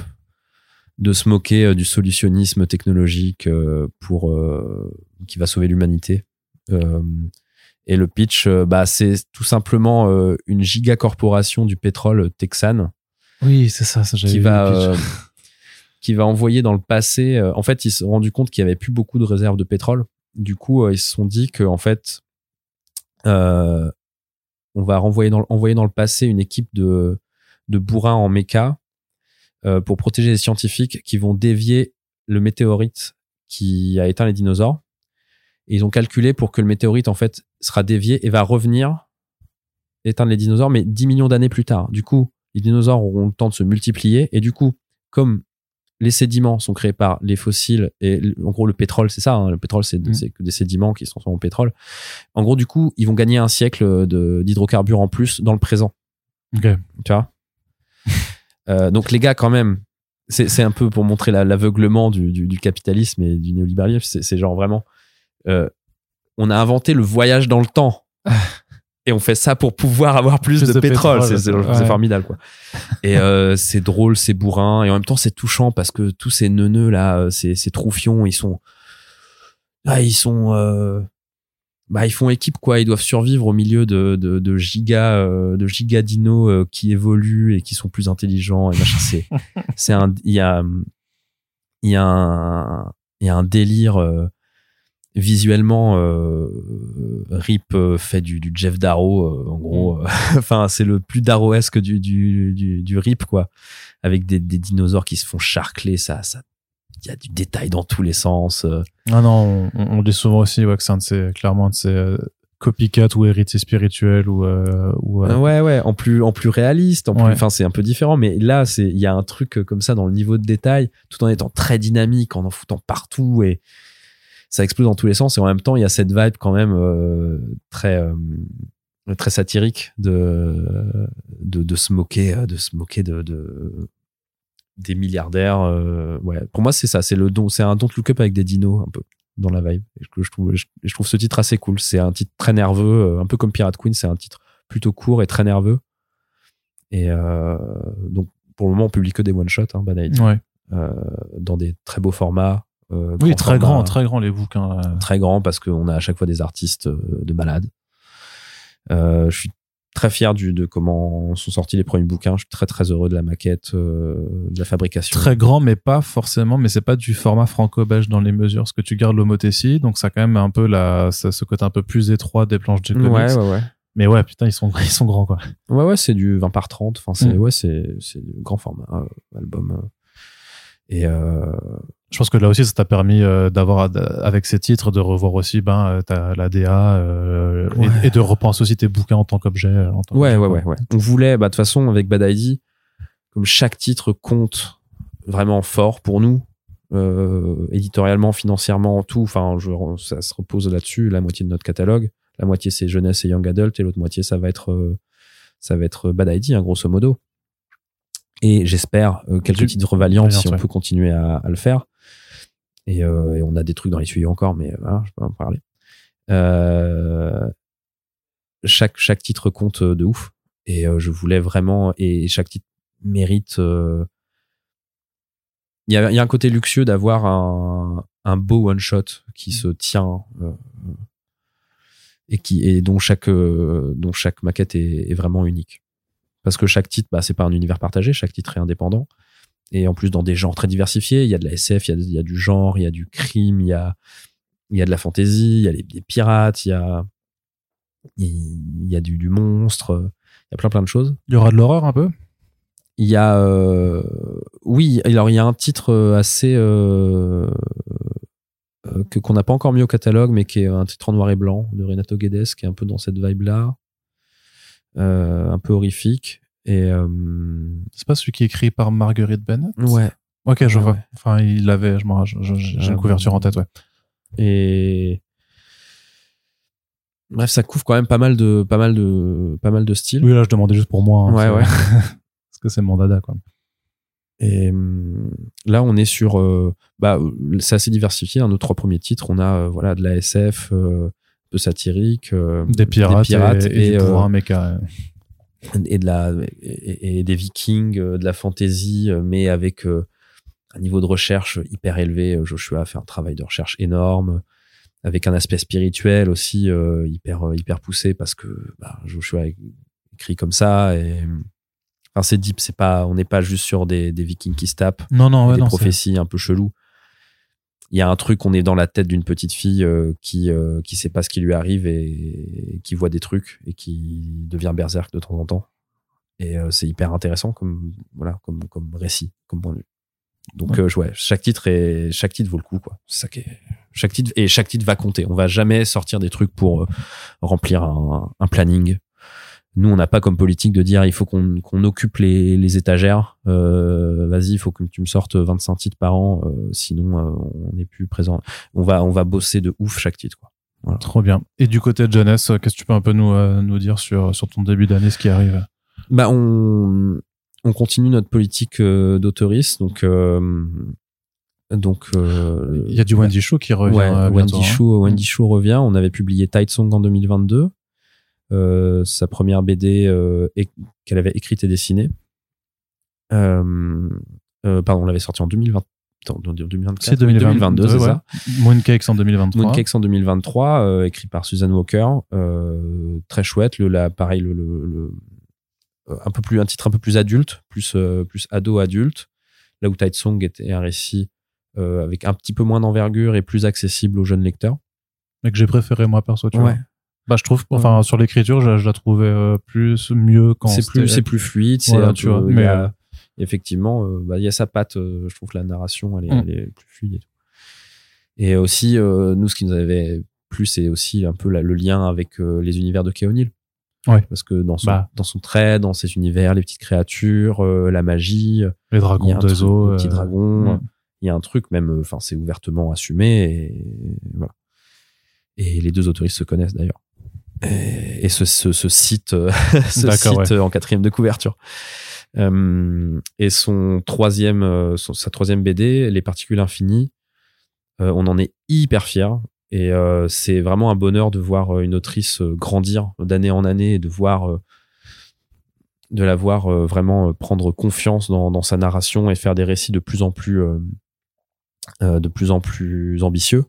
de se moquer euh, du solutionnisme technologique euh, pour euh, qui va sauver l'humanité et le pitch bah c'est tout simplement une giga corporation du pétrole texane Oui, c'est ça, ça qui va qui va envoyer dans le passé. en fait, ils se sont rendus compte qu'il y avait plus beaucoup de réserves de pétrole. Du coup, ils se sont dit que en fait, euh, on va renvoyer dans, envoyer dans le passé une équipe de de bourrins en méca euh, pour protéger les scientifiques qui vont dévier le météorite qui a éteint les dinosaures. Et ils ont calculé pour que le météorite en fait sera dévié et va revenir éteindre les dinosaures, mais 10 millions d'années plus tard. Du coup, les dinosaures auront le temps de se multiplier et du coup, comme les sédiments sont créés par les fossiles et en gros le pétrole c'est ça hein, le pétrole c'est Mm. que des sédiments qui se transforment en pétrole en gros du coup ils vont gagner un siècle d'hydrocarbures en plus dans le présent Ok. tu vois? Euh, donc les gars quand même c'est un peu pour montrer la- l'aveuglement du, du, du capitalisme et du néolibéralisme c'est genre vraiment euh, on a inventé le voyage dans le temps. Et on fait ça pour pouvoir avoir plus, Plus de, de pétrole, pétrole, c'est ouais. formidable quoi. Et euh, c'est drôle c'est bourrin et en même temps c'est touchant parce que tous ces neuneux là ces, ces troufions ils sont ah, ils sont euh, bah ils font équipe quoi. Ils doivent survivre au milieu de de, de giga euh, de giga dinos euh, qui évoluent et qui sont plus intelligents et machin. C'est c'est un il y a il y a un il y a un délire euh, visuellement Rip fait du, du Jeff Darrow en gros euh, enfin c'est le plus Darrowesque du, du du du Rip quoi. Avec des, des dinosaures qui se font charcler ça ça il y a du détail dans tous les sens euh. Ah non, on, on dit souvent aussi ouais, que c'est un de ces, clairement un de ces euh, copycat ou héritier spirituel ou, euh, ou euh, Ouais, ouais, en plus, en plus réaliste, en plus, Ouais. enfin, c'est un peu différent, mais là, c'est, il y a un truc comme ça dans le niveau de détail, tout en étant très dynamique, en en foutant partout et ça explose dans tous les sens et en même temps, il y a cette vibe quand même euh, très, euh, très satirique de, de, de se moquer, de se moquer de, de des milliardaires. euh, ouais, pour moi, c'est ça, c'est le don, c'est un don't look up avec des dinos un peu dans la vibe. Je, je trouve, je, je trouve ce titre assez cool. C'est un titre très nerveux, euh, un peu comme Pirate Queen. C'est un titre plutôt court et très nerveux. Et euh, donc, pour le moment, on publie que des one shots, hein, ouais. euh, dans des très beaux formats. euh, Oui, très formats, grand, très grand les bouquins. euh. très grand parce qu'on a à chaque fois des artistes euh, de malades. Euh, je suis très fier du, de comment sont sortis les premiers bouquins. Je suis très très heureux de la maquette, euh, de la fabrication. Très grand, mais pas forcément, mais c'est pas du format franco-belge dans les mesures, parce que tu gardes l'homothétie, donc ça a quand même un peu la, ça, ce côté un peu plus étroit des planches de comics. Ouais, ouais, ouais. Mais ouais, putain, ils sont, ils sont grands, quoi. Ouais, ouais, c'est du 20 par 30. Enfin, c'est, Mm. ouais, c'est, c'est du grand format, euh, album. euh. Et, euh, Je pense que là aussi, ça t'a permis euh, d'avoir, avec ces titres, de revoir aussi ben, euh, ta, la DA euh, et- Ouais. et, de repenser aussi tes bouquins en tant qu'objet. en tant Ouais, ouais, ouais, ouais. On voulait, bah, de toute façon, avec Bad ID, comme chaque titre compte vraiment fort pour nous, euh, éditorialement, financièrement, tout, enfin, je, ça se repose là-dessus, la moitié de notre catalogue. La moitié, c'est jeunesse et young adult, et l'autre moitié, ça va être, ça va être Bad ID, hein, grosso modo. Et j'espère quelques titres valiants si on ouais. peut continuer à, à le faire. Et, euh, et on a des trucs dans les tuyaux encore, mais voilà, je peux en parler. Euh, chaque, chaque titre compte euh, de ouf. Et euh, je voulais vraiment, et chaque titre mérite. euh, Il y, a, il y a un côté luxueux d'avoir un, un beau one shot qui se tient euh, et qui et dont chaque euh, dont chaque maquette est, est vraiment unique. Parce que chaque titre, bah, c'est pas un univers partagé, chaque titre est indépendant. Et en plus, dans des genres très diversifiés, il y a de la SF, il y a, il y a du genre, il y a du crime, il y a, il y a de la fantasy, il y a les, des pirates, il y a, il y a du, du monstre, il y a plein plein de choses. Il y aura de l'horreur un peu Il y a, euh, oui, alors il y a un titre euh, assez euh, euh, que qu'on n'a pas encore mis au catalogue, mais qui est un titre en noir et blanc de Renato Guedes, qui est un peu dans cette vibe-là, euh, un peu horrifique. Et euh, C'est pas celui qui est écrit par Marguerite Bennett? Ouais, Ok, je Ouais, vois. ouais. Enfin, il l'avait, je m'en- j'ai une couverture en tête, ouais. et bref, ça couvre quand même pas mal de pas mal de pas mal de styles. Oui, là, je demandais juste pour moi. hein, Ouais, ouais. Parce que c'est mon dada, quoi. Et hum, là, on est sur, euh, bah, euh, c'est assez diversifié. Dans nos trois premiers titres, on a euh, voilà de la SF, euh, peu satirique, euh, Des pirates, pirates et, et du euh, pouvoir méca. Et de la et, et des Vikings, euh, de la fantasy, euh, mais avec euh, un niveau de recherche hyper élevé. Joshua a fait un travail de recherche énorme, avec un aspect spirituel aussi euh, hyper hyper poussé parce que bah, Joshua écrit comme ça et enfin c'est deep. C'est pas on n'est pas juste sur des, des Vikings qui se tapent Non, non, ouais, des non. prophéties un peu cheloues. Il y a un truc, on est dans la tête d'une petite fille euh, qui euh, qui sait pas ce qui lui arrive et, qui voit des trucs et qui devient berserk de temps en temps. Et euh, c'est hyper intéressant comme voilà comme comme récit, comme point de vue. Donc Ouais. euh, ouais, chaque titre est chaque titre vaut le coup quoi. C'est ça qui est chaque titre et chaque titre va compter. On va jamais sortir des trucs pour remplir un, un planning. Nous, on n'a pas comme politique de dire il faut qu'on occupe les, les étagères. Euh, Vas-y, il faut que tu me sortes 25 titres par an, euh, sinon euh, on n'est plus présent. On va on va bosser de ouf chaque titre quoi. Trop bien. Et du côté de jeunesse, euh, qu'est-ce que tu peux un peu nous, euh, nous dire sur, sur ton début d'année, ce qui arrive? Bah on on continue notre politique euh, d'autoriste donc euh, donc euh, Il y a du Wendy Show qui revient. Ouais, bientôt, Wendy hein. Chou, Wendy Chou revient. On avait publié Tide Song en 2022. Euh, sa première BD euh, qu'elle avait écrite et dessinée. Euh, pardon, on l'avait sorti en 2020. attends, en 2024, C'est 2022, 2022, c'est ouais. ça. Mooncakes en 2023. Mooncakes en 2023, euh, écrit par Suzanne Walker, euh, très chouette. Le, là, pareil, le, le- le- un peu plus un titre un peu plus adulte, plus euh, plus ado adulte. Là où Tide Song était un récit avec un petit peu moins d'envergure et plus accessible aux jeunes lecteurs. Mais que j'ai préféré, moi, perso, tu vois. Bah, je trouve, enfin, sur l'écriture, je, je la trouvais euh, plus, mieux quand c'est plus c'est plus fluide c'est Voilà, tu peu- vois, mais, a- euh, effectivement euh, bah, il y a sa patte euh, je trouve que la narration elle est, Mm. elle est plus fluide et tout et aussi euh, nous ce qui nous avait plu c'est aussi un peu la- le lien avec euh, les univers de Kay O'Neill Ouais. parce que dans son Bah. dans son trait dans ses univers les petites créatures euh, la magie Les il y a dragons un truc, d'Oiseau. les petits euh, dragons ouais. il y a un truc même enfin c'est ouvertement assumé et voilà et les deux autoristes se connaissent d'ailleurs et, et ce, ce, ce site, euh, ce site euh, en quatrième de couverture. Euh, et son troisième, son- sa troisième BD, Les Particules Infinies, euh, on en est hyper fiers. Et euh, c'est vraiment un bonheur de voir une autrice grandir d'année en année et de voir, de la voir vraiment prendre confiance dans, dans sa narration et faire des récits de plus en plus, de plus en plus ambitieux.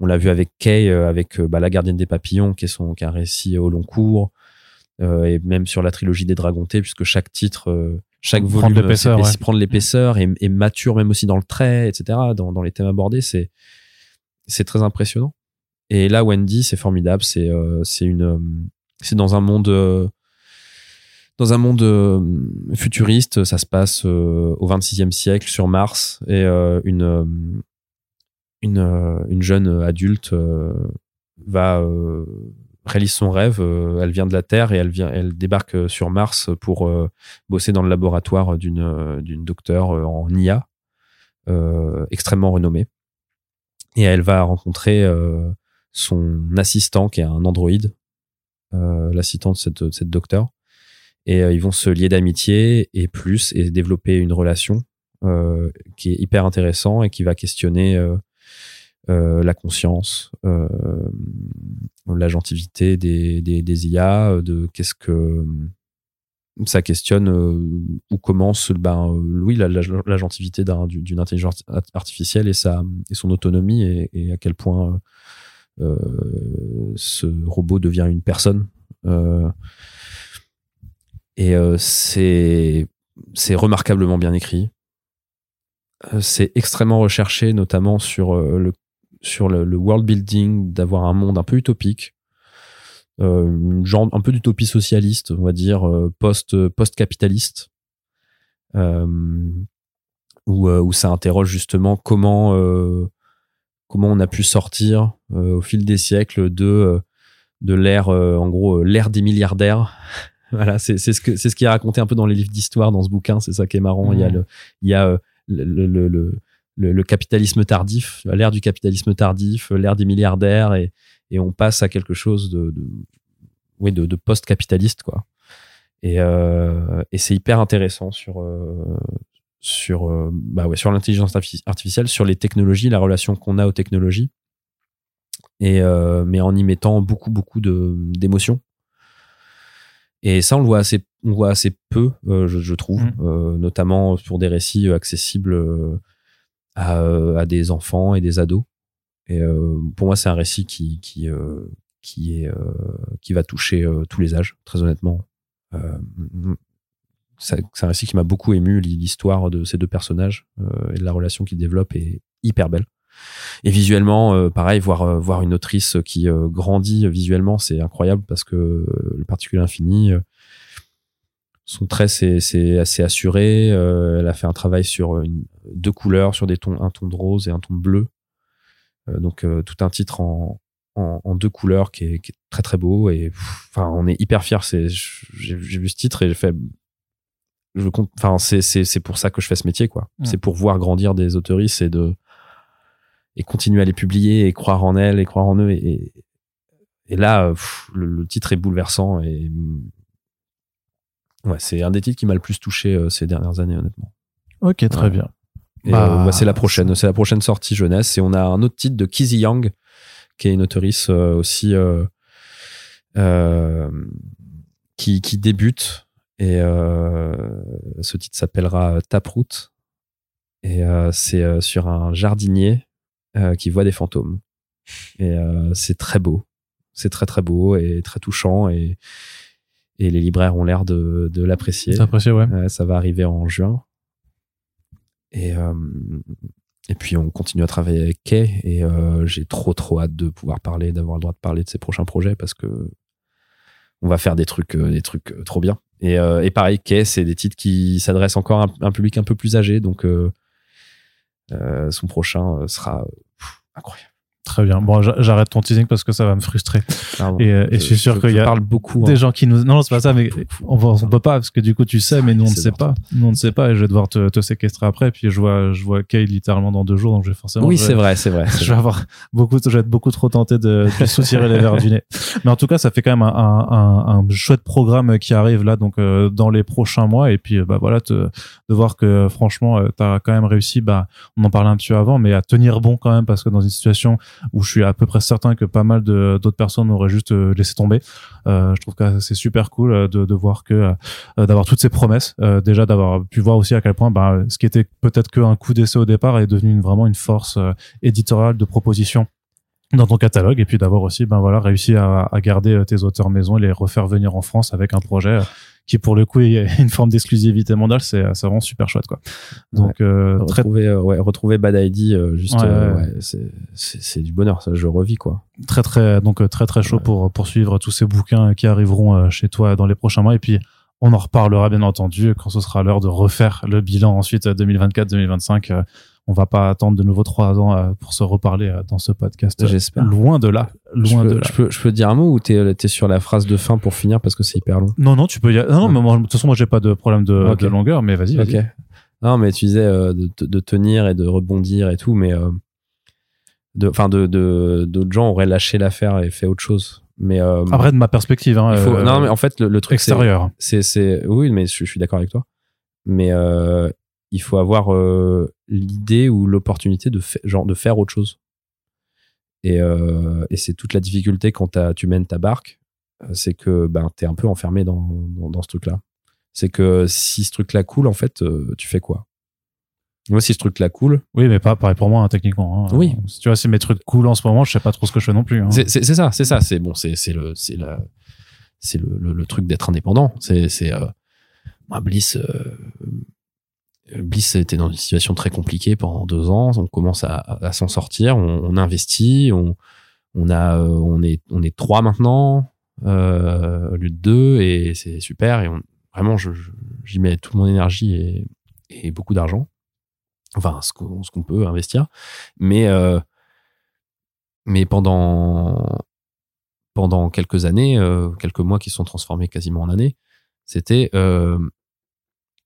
On l'a vu avec Kay, euh, avec euh, bah, La Gardienne des Papillons, qui est, son, qui est un récit au long cours, euh, et même sur la trilogie des Dragontés, puisque chaque titre, euh, chaque Prendre volume l'épaisseur, ouais. prendre l'épaisseur et, et mature même aussi dans le trait, etc., dans, dans les thèmes abordés, c'est c'est très impressionnant. Et là, Wendy, c'est formidable. C'est euh, c'est une euh, c'est dans un monde dans un monde futuriste, ça se passe au 26e siècle sur Mars et une une une jeune adulte va réalise son rêve. elle vient de la Terre et elle vient, elle débarque sur Mars pour bosser dans le laboratoire d'une d'une docteure en IA extrêmement renommée. Et elle va rencontrer son assistant qui est un androïde, l'assistant de cette, cette docteure. Et ils vont se lier d'amitié et plus et développer une relation qui est hyper intéressant et qui va questionner euh, la conscience, euh, l'agentivité des, des, IA, euh, de qu'est-ce que ça questionne où commence ben, oui, l'agentivité d'une intelligence artificielle et, sa, et son autonomie et, à quel point ce robot devient une personne. et c'est remarquablement bien écrit. C'est extrêmement recherché, notamment sur le sur le, world building, d'avoir un monde un peu utopique, euh, genre un peu d'utopie socialiste, on va dire euh, post post capitaliste, euh, où, euh, où ça interroge justement comment comment on a pu sortir au fil des siècles de de l'ère en gros l'ère des milliardaires. Voilà c'est c'est ce que c'est ce qui est raconté un peu dans les livres d'histoire dans ce bouquin c'est ça qui est marrant. Il y a le il y a le, le, le, le, capitalisme tardif, l'ère du capitalisme tardif, l'ère des milliardaires, et, et, on passe à quelque chose de, de oui, de, de post-capitaliste, quoi. Et, euh, et c'est hyper intéressant sur euh, sur euh, bah ouais, sur l'intelligence artificielle, sur les technologies, la relation qu'on a aux technologies, et mais en y mettant beaucoup beaucoup d'émotions. Et ça, on le voit assez, on voit assez peu, je, je, trouve, mmh. notamment pour des récits accessibles à, à, des enfants et des ados. Et euh, pour moi, c'est un récit qui qui euh, qui est euh, qui va toucher tous les âges, très honnêtement. c'est un récit qui m'a beaucoup ému. L'histoire de ces deux personnages et de la relation qu'ils développent est hyper belle. Et visuellement, pareil, voir voir une autrice qui grandit visuellement, c'est incroyable parce que le particulier infini, son trait c'est assez assuré. elle a fait un travail sur une, deux couleurs sur des tons, un ton de rose et un ton de bleu. Euh, donc euh, tout un titre en, en, deux couleurs qui est, très très beau et enfin on est hyper fiers. C'est j'ai vu ce titre et j'ai fait je compte enfin c'est c'est pour ça que je fais ce métier quoi. C'est pour voir grandir des autoristes et de et continuer à les publier et croire en elles et croire en eux et, et là le, titre est bouleversant et ouais c'est un des titres qui m'a le plus touché euh, ces dernières années honnêtement. Ok très bien. Euh, bah, bah, c'est la prochaine, c'est la prochaine sortie jeunesse. Et on a un autre titre de Kizzy Young, qui est une auteurice euh, aussi qui, qui débute. Et ce titre s'appellera Taproot. Et c'est sur un jardinier qui voit des fantômes. Et c'est très beau. C'est très très beau et très touchant. Et, et les libraires ont l'air de, de l'apprécier. ouais. ça va arriver en juin. Et, euh, et puis on continue à travailler avec Kay et euh, j'ai trop trop hâte de pouvoir parler, d'avoir le droit de parler de ses prochains projets parce que on va faire des trucs, euh, des trucs trop bien. Et, et pareil, Kay, c'est des titres qui s'adressent encore à un, public un peu plus âgé, donc son prochain sera incroyable. Très bien. Bon, j'arrête ton teasing parce que ça va me frustrer. et, euh, et je, suis sûr qu'il y a parle beaucoup, des hein. gens qui nous. Non, c'est pas ça, mais on, on peut pas parce que du coup tu sais, mais nous on ne sait pas. Nous on ne sait pas et je vais devoir te, te séquestrer après. Puis je vois, je vois Kay littéralement dans deux jours, donc je vais forcément. Oui, c'est vrai, c'est vrai. Je vais avoir beaucoup, je vais être beaucoup trop tenté de, de soutirer les verres du nez. Mais en tout cas, ça fait quand même un, un, un, chouette programme qui arrive là, donc euh, dans les prochains mois. Et puis bah voilà, te, de voir que franchement, euh, tu as quand même réussi. Bah, on en parlait un petit peu avant, mais à tenir bon quand même parce que dans une situation où je suis à peu près certain que pas mal d'autres personnes auraient juste euh, laissé tomber. Euh, je trouve que c'est super cool euh, de, de voir que d'avoir toutes ces promesses, déjà d'avoir pu voir aussi à quel point bah, ce qui était peut-être qu'un coup d'essai au départ est devenu vraiment une force éditoriale de proposition dans ton catalogue et puis d'avoir aussi ben voilà réussi à, à garder euh, tes auteurs maison et les refaire venir en France avec un projet euh, qui pour le coup est une forme d'exclusivité mondiale. C'est c'est vraiment super chouette quoi. Donc euh, très retrouver euh, ouais retrouver Bad ID euh, juste Ouais, euh, c'est c'est du bonheur ça je revis quoi. Très très donc euh, très très chaud pour poursuivre tous ces bouquins qui arriveront euh, chez toi dans les prochains mois. Et puis on en reparlera bien entendu quand ce sera l'heure de refaire le bilan ensuite 2024-2025 euh, on va pas attendre de nouveau trois ans euh, pour se reparler euh, dans ce podcast J'espère. loin de là je loin peux, de là. je peux je peux dire un mot ou t'es t'es sur la phrase de fin pour finir parce que c'est hyper long? Non non tu peux y aller. non, non mais moi, de toute façon moi j'ai pas de problème de, de longueur mais vas-y vas-y. Ok non mais tu disais euh, de, tenir et de rebondir et tout mais euh, de enfin de de d'autres gens auraient lâché l'affaire et fait autre chose. Mais euh, après de ma perspective hein, faut, euh, non mais en fait le, le truc extérieur. c'est c'est oui mais je, je suis d'accord avec toi. Mais euh, il faut avoir euh, l'idée ou l'opportunité de genre de faire autre chose et, euh, et c'est toute la difficulté quand tu mènes ta barque euh, c'est que ben t'es un peu enfermé dans, dans, dans ce truc là c'est que si ce truc là coule en fait euh, tu fais quoi? Moi si ce truc là coule oui mais pas pareil pour moi hein, techniquement hein. Oui. tu vois si mes trucs cool en ce moment je sais pas trop ce que je fais non plus hein. c'est ça c'est ça c'est bon c'est le c'est la c'est le, le, le truc d'être indépendant c'est c'est euh, moi Bliss Bliss était dans une situation très compliquée pendant deux ans. On commence à, s'en sortir. On, investit. On a euh, on est on est trois maintenant euh, au lieu de deux et c'est super. Et vraiment je- je- j'y mets toute mon énergie et, beaucoup d'argent. Enfin ce qu'on qu'on peut investir. Mais euh, mais pendant pendant quelques années, euh, quelques mois qui se sont transformés quasiment en années, c'était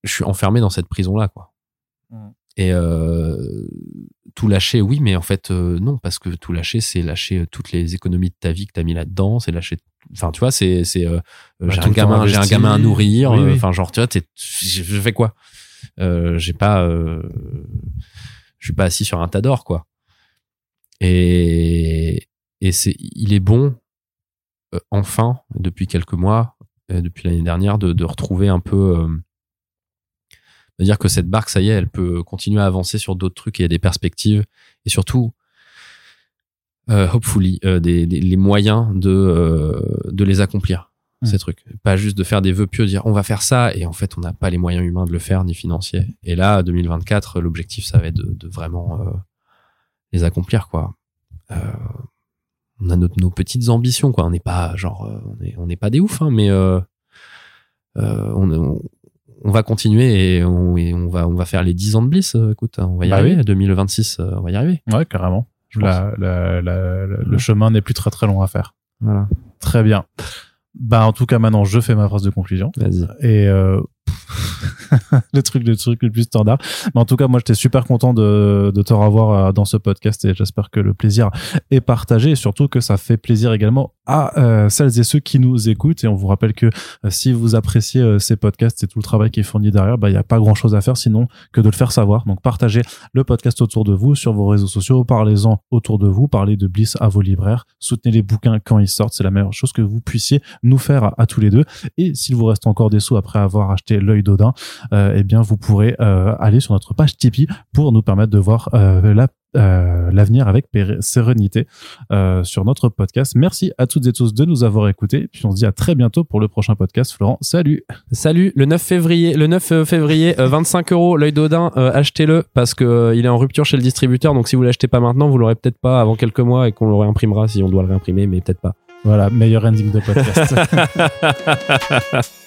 je suis enfermé dans cette prison là quoi. Mhm. Et euh, tout lâcher, oui, mais en fait euh, non, parce que tout lâcher, c'est lâcher toutes les économies de ta vie que t'as mis là-dedans, c'est lâcher. Enfin, tu vois, c'est c'est euh, Bah, j'ai un gamin, j'ai un gamin à nourrir. Oui, euh, oui. Enfin, genre, tu vois, je fais quoi? Euh, J'ai pas, euh, je suis pas assis sur un tas d'or, quoi. Et et c'est, il est bon, euh, enfin, depuis quelques mois, euh, depuis l'année dernière, de, de retrouver un peu, euh, de dire que cette barque, ça y est, elle peut continuer à avancer sur d'autres trucs et il y a des perspectives et surtout, euh, hopefully, euh, des, des- les moyens de euh, de les accomplir ces trucs, pas juste de faire des vœux pieux, dire on va faire ça et en fait on n'a pas les moyens humains de le faire ni financiers. Et là, 2024, l'objectif, ça va être de, de vraiment les accomplir quoi. On a notre- nos petites ambitions quoi. On n'est pas genre on est on n'est pas des oufs hein, mais on, on, on va continuer et on, et on va on va faire les 10 ans de Bliss. euh, écoute, hein, on va y Bah arriver. oui. 2026, euh, on va y arriver. ouais carrément la- la- la- le chemin n'est plus très très long à faire Voilà. très bien bah en tout cas maintenant je fais ma phrase de conclusion Vas-y. et euh, le truc le truc le plus standard. Mais en tout cas moi j'étais super content de, te revoir euh, dans ce podcast et j'espère que le plaisir est partagé et surtout que ça fait plaisir également à euh, celles et ceux qui nous écoutent. Et on vous rappelle que euh, si vous appréciez ces podcasts et tout le travail qui est fourni derrière bah il y a pas grand chose à faire sinon que de le faire savoir. Donc partagez le podcast autour de vous sur vos réseaux sociaux. Parlez-en autour de vous. Parlez de Bliss à vos libraires. Soutenez les bouquins quand ils sortent. C'est la meilleure chose que vous puissiez nous faire à tous les deux. Et s'il vous reste encore des sous après avoir acheté l'œil d'Odin, euh, eh bien vous pourrez euh, aller sur notre page Tipeee pour nous permettre de voir euh, la euh, l'avenir avec sérénité euh, sur notre podcast. Merci à toutes et tous de nous avoir écoutés. Puis on se dit à très bientôt pour le prochain podcast. Florent, salut. Salut, le 9 février, le 9 février, euh, 25 euros, l'œil d'Odin, achetez-le parce que il est en rupture chez le distributeur. Donc si vous l'achetez pas maintenant, vous l'aurez peut-être pas avant quelques mois et qu'on le réimprimera si on doit le réimprimer, mais peut-être pas. Voilà, meilleur ending de podcast.